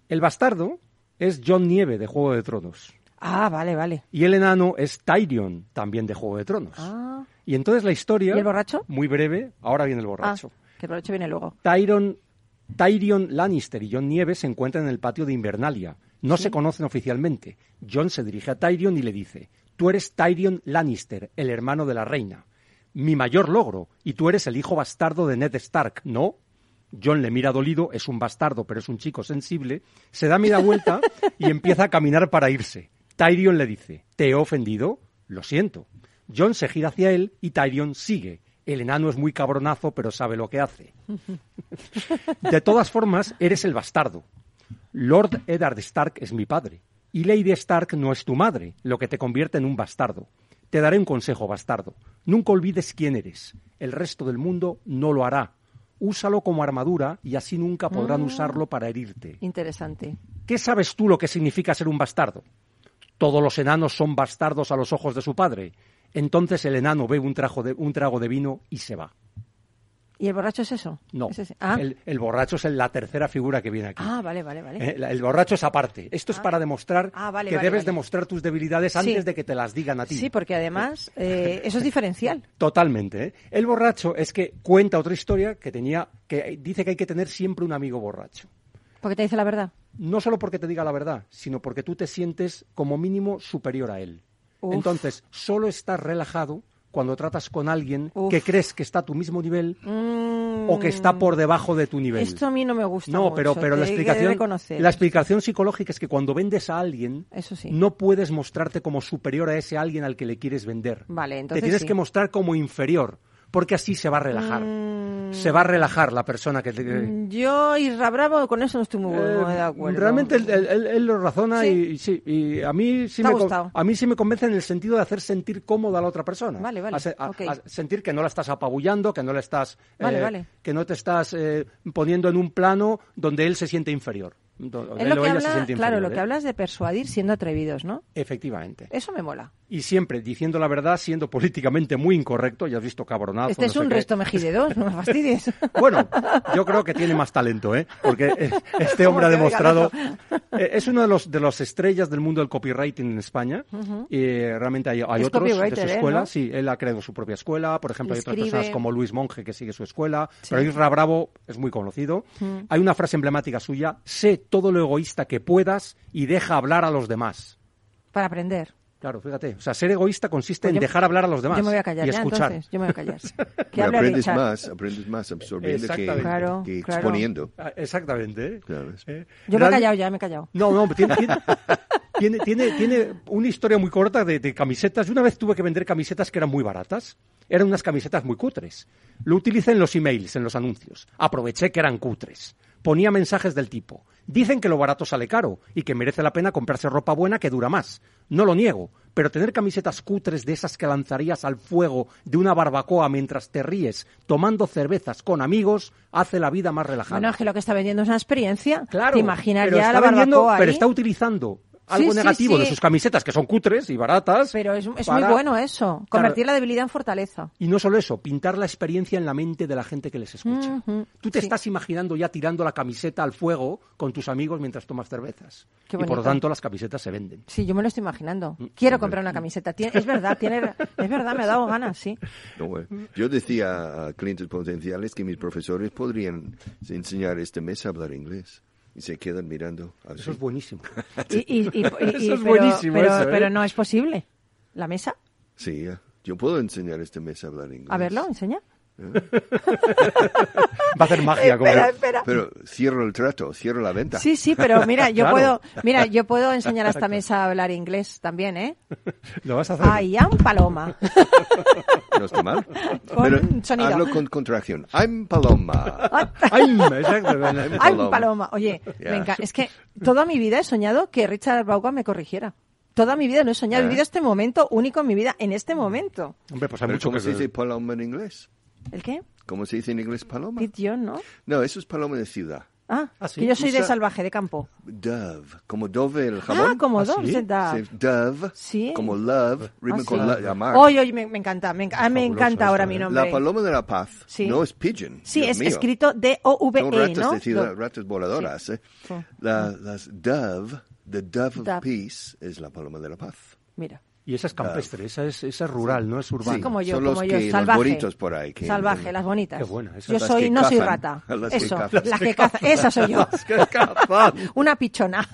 J: El bastardo es John Nieve de Juego de Tronos.
B: Ah, vale, vale.
J: Y el enano es Tyrion, también de Juego de Tronos.
B: Ah,
J: Y entonces la historia...
B: ¿Y el borracho?
J: Muy breve, ahora viene el borracho.
B: ah, que el borracho viene luego.
J: Tyrion, Tyrion Lannister y John Nieve se encuentran en el patio de Invernalia. No se conocen oficialmente. John se dirige a Tyrion y le dice, tú eres Tyrion Lannister, el hermano de la reina. mi mayor logro, y tú eres el hijo bastardo de Ned Stark, ¿no? John le mira dolido, es un bastardo, pero es un chico sensible, se da media vuelta y empieza a caminar para irse. Tyrion le dice, ¿te he ofendido? Lo siento. John se gira hacia él y Tyrion sigue. El enano es muy cabronazo, pero sabe lo que hace. *laughs* De todas formas, eres el bastardo. Lord Eddard Stark es mi padre. Y Lady Stark no es tu madre, lo que te convierte en un bastardo. Te daré un consejo, bastardo. Nunca olvides quién eres. El resto del mundo no lo hará. Úsalo como armadura y así nunca podrán
B: Mm.
J: usarlo para herirte.
B: Interesante.
J: ¿Qué sabes tú lo que significa ser un bastardo? Todos los enanos son bastardos a los ojos de su padre. Entonces el enano bebe un, trago de, un trago de vino y se va.
B: ¿Y el borracho es eso?
J: No,
B: ¿Es ese? Ah.
J: el, el borracho es la tercera figura que viene aquí.
B: Ah, vale, vale, vale.
J: Eh, El borracho es aparte. Esto es para demostrar
B: Ah, vale,
J: que
B: vale,
J: debes
B: vale.
J: demostrar tus debilidades
B: Sí.
J: antes de que te las digan a ti.
B: Sí, porque además eh, *laughs* eso es diferencial.
J: Totalmente. ¿eh? El borracho es que cuenta otra historia que tenía, que dice que hay que tener siempre un amigo borracho.
B: Porque te dice la verdad.
J: No solo porque te diga la verdad, sino porque tú te sientes como mínimo superior a él.
B: Uf.
J: Entonces, solo estás relajado cuando tratas con alguien
B: Uf.
J: que crees que está a tu mismo nivel
B: Mm.
J: o que está por debajo de tu nivel.
B: Esto a mí no me gusta
J: No,
B: mucho,
J: pero, pero la
B: te
J: explicación,
B: reconocer.
J: la explicación psicológica es que cuando vendes a alguien,
B: Eso sí.
J: no puedes mostrarte como superior a ese alguien al que le quieres vender.
B: Vale,
J: Te
B: entonces
J: tienes
B: sí.
J: que mostrar como inferior, porque así se va a relajar.
B: Mm.
J: Se va a relajar la persona que te...
B: Yo, Isra Bravo, con eso no estoy muy,
J: Eh,
B: de acuerdo.
J: Realmente él, él- él- él lo razona
B: ¿Sí?
J: y, y sí, y a mí sí
B: ¿Te ha
J: me a mí sí me convence en el sentido de hacer sentir cómoda a la otra persona.
B: Vale, vale,
J: A sentir que no la estás apabullando, que no le estás
B: Vale,
J: eh,
B: vale.
J: que no te estás eh, poniendo en un plano donde él se siente inferior.
B: Es lo que
J: se
B: claro, lo que
J: ¿eh?
B: hablas de persuadir siendo atrevidos, ¿no?
J: Efectivamente.
B: Eso me mola.
J: Y siempre diciendo la verdad, siendo políticamente muy incorrecto, ya has visto cabronazo.
B: Este
J: no
B: es un
J: qué.
B: resto mejide dos, no me fastidies. *laughs*
J: Bueno, yo creo que tiene más talento, ¿eh? Porque *laughs* este hombre ha
B: ¿Cómo que
J: demostrado... eh, Es uno de los de las estrellas del mundo del copywriting en España. Eh, realmente hay, hay otros de su
B: ¿eh?
J: escuela.
B: ¿no?
J: Sí, él ha creado su propia escuela. Por ejemplo, hay otras
B: Escribe.
J: personas como Luis Monge que sigue su escuela.
B: Sí.
J: Pero Isra Bravo es muy conocido. Hay una frase emblemática suya. Sé todo lo egoísta que puedas y deja hablar a los demás.
B: Para aprender.
J: Claro, fíjate. O sea, ser egoísta consiste
B: Pues
J: en
B: yo-
J: dejar hablar a los demás.
B: Yo me voy a callar
J: y
B: ya,
J: escuchar.
B: entonces. Yo me voy a callar. *laughs* Que
D: aprendes
B: Richard.
D: más, aprendes más absorbiendo que,
J: Exactamente.
B: Claro,
D: que
B: claro.
D: exponiendo.
J: Ah, Exactamente. ¿eh?
D: Claro,
J: Eh,
B: Yo me he callado ya, me he callado.
J: No, no, tiene, tiene, *laughs* tiene, tiene, tiene una historia muy corta de, de camisetas. Yo una vez tuve que vender camisetas que eran muy baratas. Eran unas camisetas muy cutres. Lo utilicé en los emails, en los anuncios. Aproveché que eran cutres. Ponía mensajes del tipo. Dicen que lo barato sale caro y que merece la pena comprarse ropa buena que dura más. No lo niego, pero tener camisetas cutres de esas que lanzarías al fuego de una barbacoa mientras te ríes tomando cervezas con amigos hace la vida más relajada.
B: Bueno, es que lo que está vendiendo es una experiencia.
J: Claro,
B: Te imaginas
J: pero
B: ya
J: está
B: la
J: vendiendo-
B: barbacoa
J: pero está utilizando algo
B: Sí, sí,
J: negativo de
B: sí.
J: sus camisetas, que son cutres y baratas.
B: Pero es, es
J: para-
B: muy bueno eso. Convertir la debilidad en fortaleza.
J: Y no solo eso, pintar la experiencia en la mente de la gente que les escucha.
B: Ujú,
J: Tú te
B: sí.
J: estás imaginando ya tirando la camiseta al fuego con tus amigos mientras tomas cervezas.
B: Qué
J: y por lo tanto las camisetas se venden.
B: Sí, yo me lo estoy imaginando.
J: Mm,
B: Quiero comprar una camiseta. Tiene- es verdad, tiene, es verdad, me ha dado ganas, sí. *laughs*
D: No, bueno. Yo decía a clientes potenciales que mis profesores podrían enseñar este mes a hablar inglés. Y se quedan mirando. así.
J: Eso es buenísimo. *laughs*
B: Y, y- y- y- *laughs* y-
J: Eso es
B: pero,
J: buenísimo,
B: pero,
J: eso, ¿eh?
B: pero no es posible. ¿La mesa?
D: Sí, yo puedo enseñar este mes a hablar inglés.
B: A verlo, enseña. *laughs*
J: Va a hacer magia. como-
B: Espera, espera.
D: Pero cierro el trato, cierro la venta.
B: Sí, sí, pero mira, yo *laughs*
J: Claro.
B: puedo, mira, yo puedo enseñar a esta mesa a hablar inglés también, ¿eh? *laughs*
J: Lo vas a hacer.
B: I am Paloma.
D: No está mal.
B: Con
D: Pero
B: sonido.
D: hablo con contracción. I'm Paloma. I'm
B: Paloma. Oye, encanta. Es que toda mi vida he soñado que Richard Vaughan me corrigiera. Toda mi vida lo he soñado. He
D: ¿Eh?
B: vivido este momento único en mi vida, en este momento.
J: Hombre, pues hay
D: Pero
J: mucho
D: ¿Cómo
J: que
D: se dice paloma en inglés?
B: ¿El qué?
D: ¿Cómo se dice en inglés paloma?
B: Pigeon, ¿no?
D: No, eso es paloma de ciudad.
B: Ah,
J: Ah, sí.
B: que yo soy de salvaje, de campo.
D: Dove, como dove el jamón.
B: Ah, como
J: ¿Ah,
B: dos,
J: sí?
B: dove.
D: Sí, dove,
B: Sí.
D: como love, rima
B: Ah,
D: con
B: sí.
D: la- amar.
B: Oye, oye, me, me encanta, me, ah, me encanta ahora mi
J: ¿eh?
B: nombre.
D: La paloma de la paz
B: Sí.
D: no es pigeon.
B: Sí,
D: Dios
B: es
D: mío.
B: escrito D-O-V-E,
D: Son ratas
B: ¿no?
D: de ciudad,
B: Do-
D: ratas voladoras. ¿eh?
B: Sí.
D: La- las dove, the dove of
B: Dove.
D: peace, es la paloma de la paz.
B: Mira.
J: Y esa es campestre, esa es, esa es rural, no es urbana.
D: Sí,
B: Como yo,
D: son los
B: como yo,
D: que- los
B: salvaje.
D: bonitos por ahí que-
B: salvaje, las bonitas.
J: Qué buena, esas.
B: Yo
D: Las
B: soy,
D: que
B: no soy
D: cazan,
B: rata. *laughs*
D: las que
B: Eso,
D: cazan.
B: las que cazan. *laughs* Esa soy yo.
J: Es que cazan. *laughs*
B: Una pichona.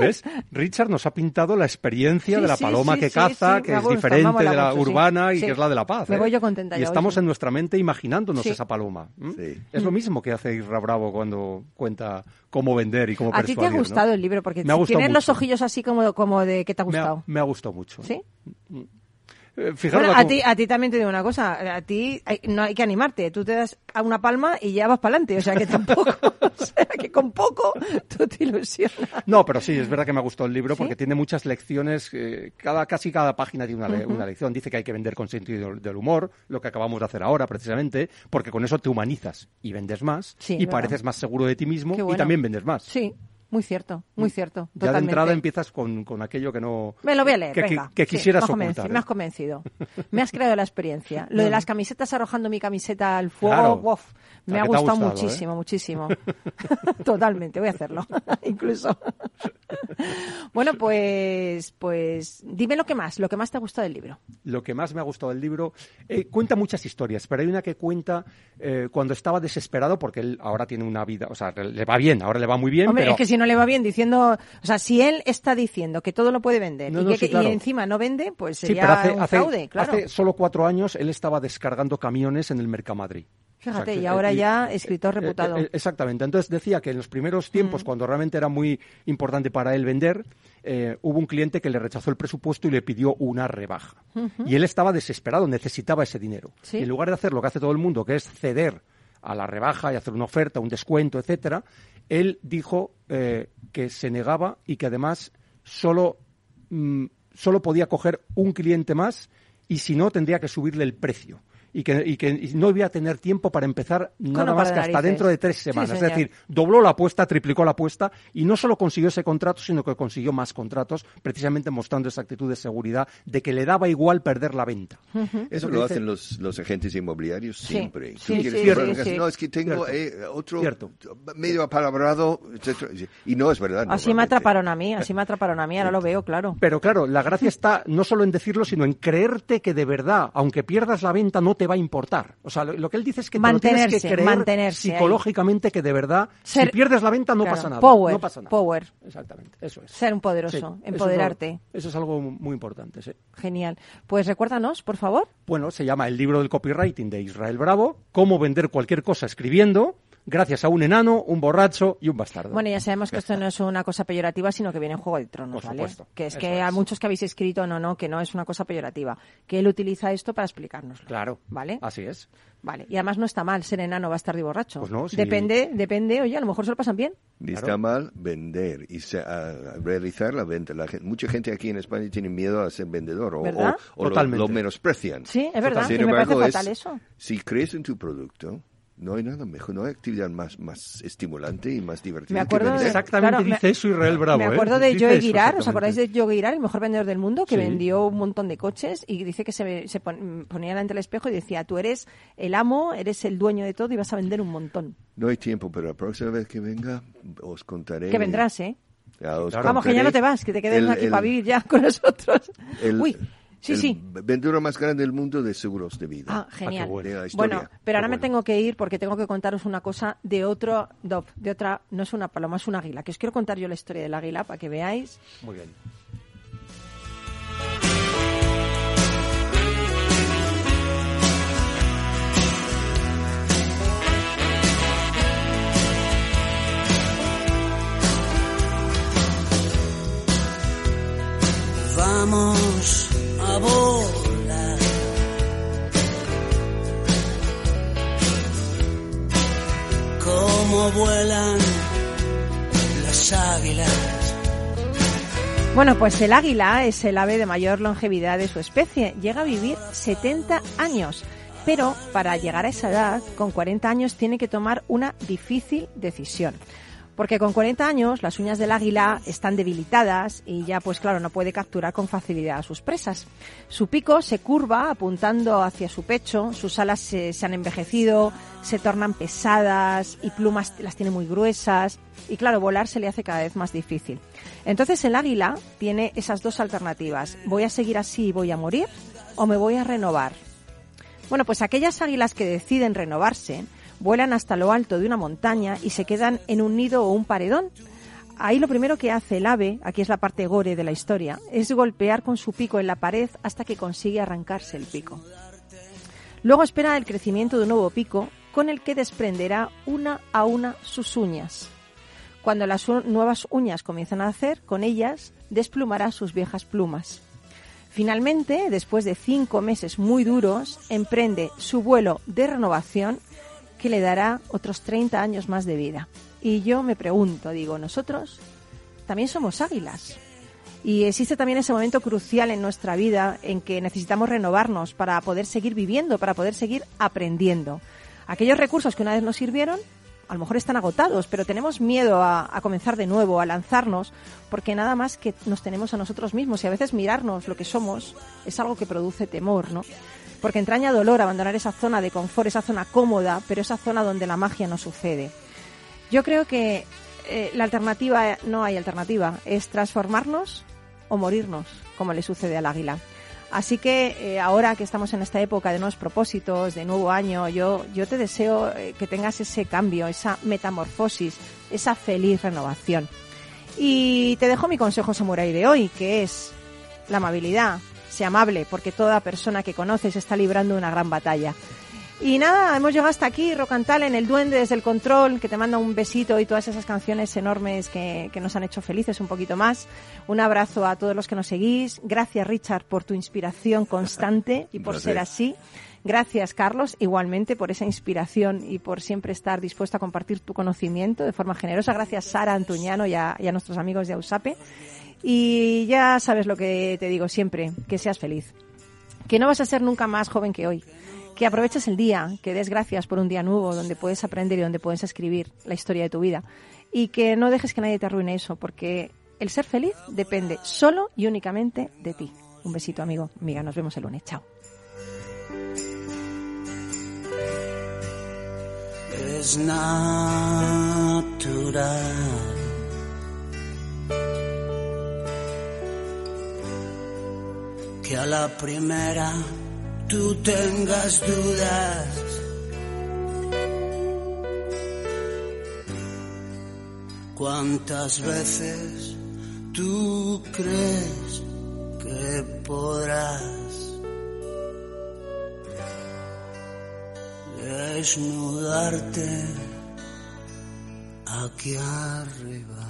J: ¿Ves? Richard nos ha pintado la experiencia
B: Sí,
J: de la paloma
B: sí,
J: que
B: sí,
J: caza,
B: sí,
J: que
B: me
J: es
B: gusta,
J: diferente de la
B: mucho, sí.
J: urbana y
B: Sí.
J: que es la de la paz.
B: Me
J: ¿eh?
B: voy yo contenta
J: Y estamos en nuestra mente imaginándonos esa paloma. Es lo mismo que hace Isra Bravo cuando cuenta cómo vender y cómo
B: A ti te ha
J: persuadir,
B: gustado el libro, porque tienes los ojillos así como, como de que te ha
J: Me ha,
B: gustado.
J: me ha gustado mucho.
B: ¿Sí?
J: Eh, fijaros
B: Bueno,
J: la
B: a ti, a ti también te digo una cosa, a ti hay- no hay que animarte, tú te das a una palma y ya vas para adelante, o sea que tampoco, *laughs* o sea que con poco tú te ilusionas.
J: No, pero sí, es verdad que me ha gustado el libro porque tiene muchas lecciones, eh, cada, casi cada página tiene una,
B: Ujú.
J: una lección. Dice que hay que vender con sentido del humor, lo que acabamos de hacer ahora precisamente, porque con eso te humanizas y vendes más
B: Sí,
J: y pareces más seguro de ti mismo y también vendes más.
B: Sí, muy cierto, muy cierto,
J: Ya de
B: totalmente.
J: entrada empiezas con, con aquello que no...
B: Me lo voy a leer,
J: que, que-
B: venga.
J: que
B: Sí,
J: quisieras
B: me has convencido,
J: ocultar.
B: Me
J: ¿eh?
B: has convencido. Me has creado la experiencia. Lo de *laughs* las camisetas arrojando mi camiseta al fuego,
J: Claro.
B: Me ha gustado,
J: ¿eh?
B: muchísimo, muchísimo. *laughs* *laughs* Totalmente, voy a hacerlo, *laughs* incluso. bueno, pues, pues, dime lo que más, lo que más te ha gustado del libro.
J: Lo que más me ha gustado del libro, eh, cuenta muchas historias, pero hay una que cuenta eh, cuando estaba desesperado, porque él ahora tiene una vida, o sea, le va bien, ahora le va muy bien,
B: Hombre,
J: pero
B: es que si no le va bien diciendo, o sea, si él está diciendo que todo lo puede vender
J: No,
B: y, que,
J: sí,
B: y encima no vende, pues
J: Sí,
B: sería
J: pero hace,
B: un
J: hace-
B: fraude, claro.
J: hace solo cuatro años él estaba descargando camiones en el Mercamadrid.
B: Fíjate,
J: O sea, que-
B: y ahora
J: eh,
B: ya escritor
J: eh,
B: reputado.
J: eh, exactamente. Entonces decía que en los primeros tiempos,
B: Mm.
J: cuando realmente era muy importante para él vender, eh, hubo un cliente que le rechazó el presupuesto y le pidió una rebaja. Y él estaba desesperado, necesitaba ese dinero.
B: Sí.
J: Y en lugar de hacer lo que hace todo el mundo, que es ceder a la rebaja y hacer una oferta, un descuento, etcétera, él dijo eh, que se negaba y que además solo, mm, solo podía coger un cliente más y si no tendría que subirle el precio. Y que, y que y no iba a tener tiempo para empezar nada más que hasta dentro de tres
B: Sí,
J: semanas. es
B: señor.
J: decir, dobló la apuesta, triplicó la apuesta y no solo consiguió ese contrato, sino que consiguió más contratos, precisamente mostrando esa actitud de seguridad de que le daba igual perder la venta.
D: Eso
J: Porque
D: lo
J: dice-
D: hacen los, los agentes inmobiliarios
J: Sí,
D: siempre. Tú
J: sí,
D: quieres
J: sí, sí, sí.
D: No, es que tengo
J: Cierto.
D: eh, otro
J: Cierto.
D: medio apalabrado, etcétera. Y no es verdad.
B: Así me atraparon a mí, así me atraparon a mí, ahora lo veo, claro.
J: Pero claro, la gracia está no solo en decirlo, sino en creerte que de verdad, aunque pierdas la venta, no te va a importar. O sea, lo, lo que él dice es que te lo tienes que creer
B: mantenerse ahí.
J: psicológicamente que de verdad,
B: Ser-
J: si pierdes la venta no
B: Claro,
J: pasa nada.
B: power,
J: no pasa nada.
B: power.
J: Exactamente, eso es.
B: Ser un poderoso,
J: Sí, eso es lo-
B: empoderarte.
J: Eso es algo muy importante, sí.
B: Genial. Pues recuérdanos, por favor.
J: Bueno, se llama El libro del copywriting de Israel Bravo, cómo vender cualquier cosa escribiendo, gracias a un enano, un borracho y un bastardo.
B: Bueno, ya sabemos que esto no es una cosa peyorativa, sino que viene en Juego de Tronos,
J: Por
B: ¿vale?
J: supuesto,
B: Que es
J: eso
B: que a muchos que habéis escrito, no, no, que no es una cosa peyorativa. Que él utiliza esto para explicárnoslo.
J: Claro.
B: ¿Vale?
J: Así es.
B: Vale. Y además no está mal ser enano, bastardo y borracho.
D: Pues no, sí.
B: Depende, depende, oye, a lo mejor se lo pasan bien.
D: Ni está mal vender y se- a- a realizar la venta. La mucha gente aquí en España tiene miedo a ser vendedor o, o- o lo- lo, menosprecian.
B: Sí, es verdad,
D: Sin
B: y me
D: embargo,
B: parece
D: es-
B: fatal eso.
D: si crees en tu producto, no hay nada mejor, no hay actividad más, más estimulante y más divertida.
B: Me acuerdo
D: que
B: de.
J: Exactamente
B: claro, me-
J: dice eso Israel Bravo.
B: Me
J: ¿eh?
B: acuerdo de
J: Dice
B: Joe
J: eso
B: Girar, ¿os acordáis de Joe Girar, el mejor vendedor del mundo, que
J: Sí.
B: vendió un montón de coches y dice que se, se pon- ponía delante del espejo y decía, tú eres el amo, eres el dueño de todo y vas a vender un montón.
D: No hay tiempo, pero la próxima vez que venga os contaré.
B: Que vendrás, ¿eh?
D: Ya os
B: Vamos, que ya no te vas, que te quedes
D: el-
B: aquí
D: el-
B: para vivir ya con nosotros.
D: el-
B: Uy, sí,
D: el
B: sí.
D: vendedor más grande del mundo de seguros de vida.
B: Ah, genial.
D: La historia.
B: Bueno, pero ahora me tengo que ir porque tengo que contaros una cosa de otro dove, de otra, no es una paloma, es un águila, que os quiero contar yo la historia del águila para que veáis.
J: Muy bien.
K: Vamos
B: Bueno, pues el águila es el ave de mayor longevidad de su especie. Llega a vivir 70 años. Pero para llegar a esa edad, con 40 años, tiene que tomar una difícil decisión. Porque con 40 años las uñas del águila están debilitadas y ya pues claro no puede capturar con facilidad a sus presas. Su pico se curva apuntando hacia su pecho, sus alas se, han envejecido, se tornan pesadas y plumas las tiene muy gruesas y claro volar se le hace cada vez más difícil. Entonces el águila tiene esas dos alternativas. ¿Voy a seguir así y voy a morir o me voy a renovar? Bueno, pues aquellas águilas que deciden renovarse vuelan hasta lo alto de una montaña y se quedan en un nido o un paredón. ahí lo primero que hace el ave, aquí es la parte gore de la historia, es golpear con su pico en la pared hasta que consigue arrancarse el pico. Luego espera el crecimiento de un nuevo pico con el que desprenderá una a una sus uñas. Cuando las nuevas uñas comienzan a hacer, con ellas desplumará sus viejas plumas. Finalmente, después de cinco meses muy duros, emprende su vuelo de renovación que le dará otros 30 años más de vida. Y yo me pregunto, digo, nosotros también somos águilas. Y existe también ese momento crucial en nuestra vida en que necesitamos renovarnos para poder seguir viviendo, para poder seguir aprendiendo. Aquellos recursos que una vez nos sirvieron, a lo mejor están agotados, pero tenemos miedo a, a comenzar de nuevo, a lanzarnos, porque nada más que nos tenemos a nosotros mismos y a veces mirarnos lo que somos es algo que produce temor, ¿no? Porque entraña dolor abandonar esa zona de confort, esa zona cómoda, pero esa zona donde la magia no sucede. Yo creo que eh, la alternativa, no hay alternativa, es transformarnos o morirnos, como le sucede al águila. Así que eh, ahora que estamos en esta época de nuevos propósitos, de nuevo año, yo, yo te deseo eh, que tengas ese cambio, esa metamorfosis, esa feliz renovación. Y te dejo mi consejo samurai de hoy, que es la amabilidad. Sea amable, porque toda persona que conoces está librando una gran batalla. Y nada, hemos llegado hasta aquí, Rock and Talent, el duende desde el control, que te manda un besito y todas esas canciones enormes que, que nos han hecho felices un poquito más. Un abrazo a todos los que nos seguís. Gracias, Richard, por tu inspiración constante y por ser así. Gracias, Carlos, igualmente por esa inspiración y por siempre estar dispuesto a compartir tu conocimiento de forma generosa. Gracias, Sara Antuñano y a, y a nuestros amigos de Ausape. Y ya sabes lo que te digo siempre, que seas feliz. Que no vas a ser nunca más joven que hoy. Que aproveches el día, que des gracias por un día nuevo donde puedes aprender y donde puedes escribir la historia de tu vida. Y que no dejes que nadie te arruine eso, porque el ser feliz depende solo y únicamente de ti. Un besito, amigo. Amiga, nos vemos el lunes. Chao.
K: Que a la primera tú tengas dudas. ¿Cuántas veces tú crees que podrás desnudarte aquí arriba?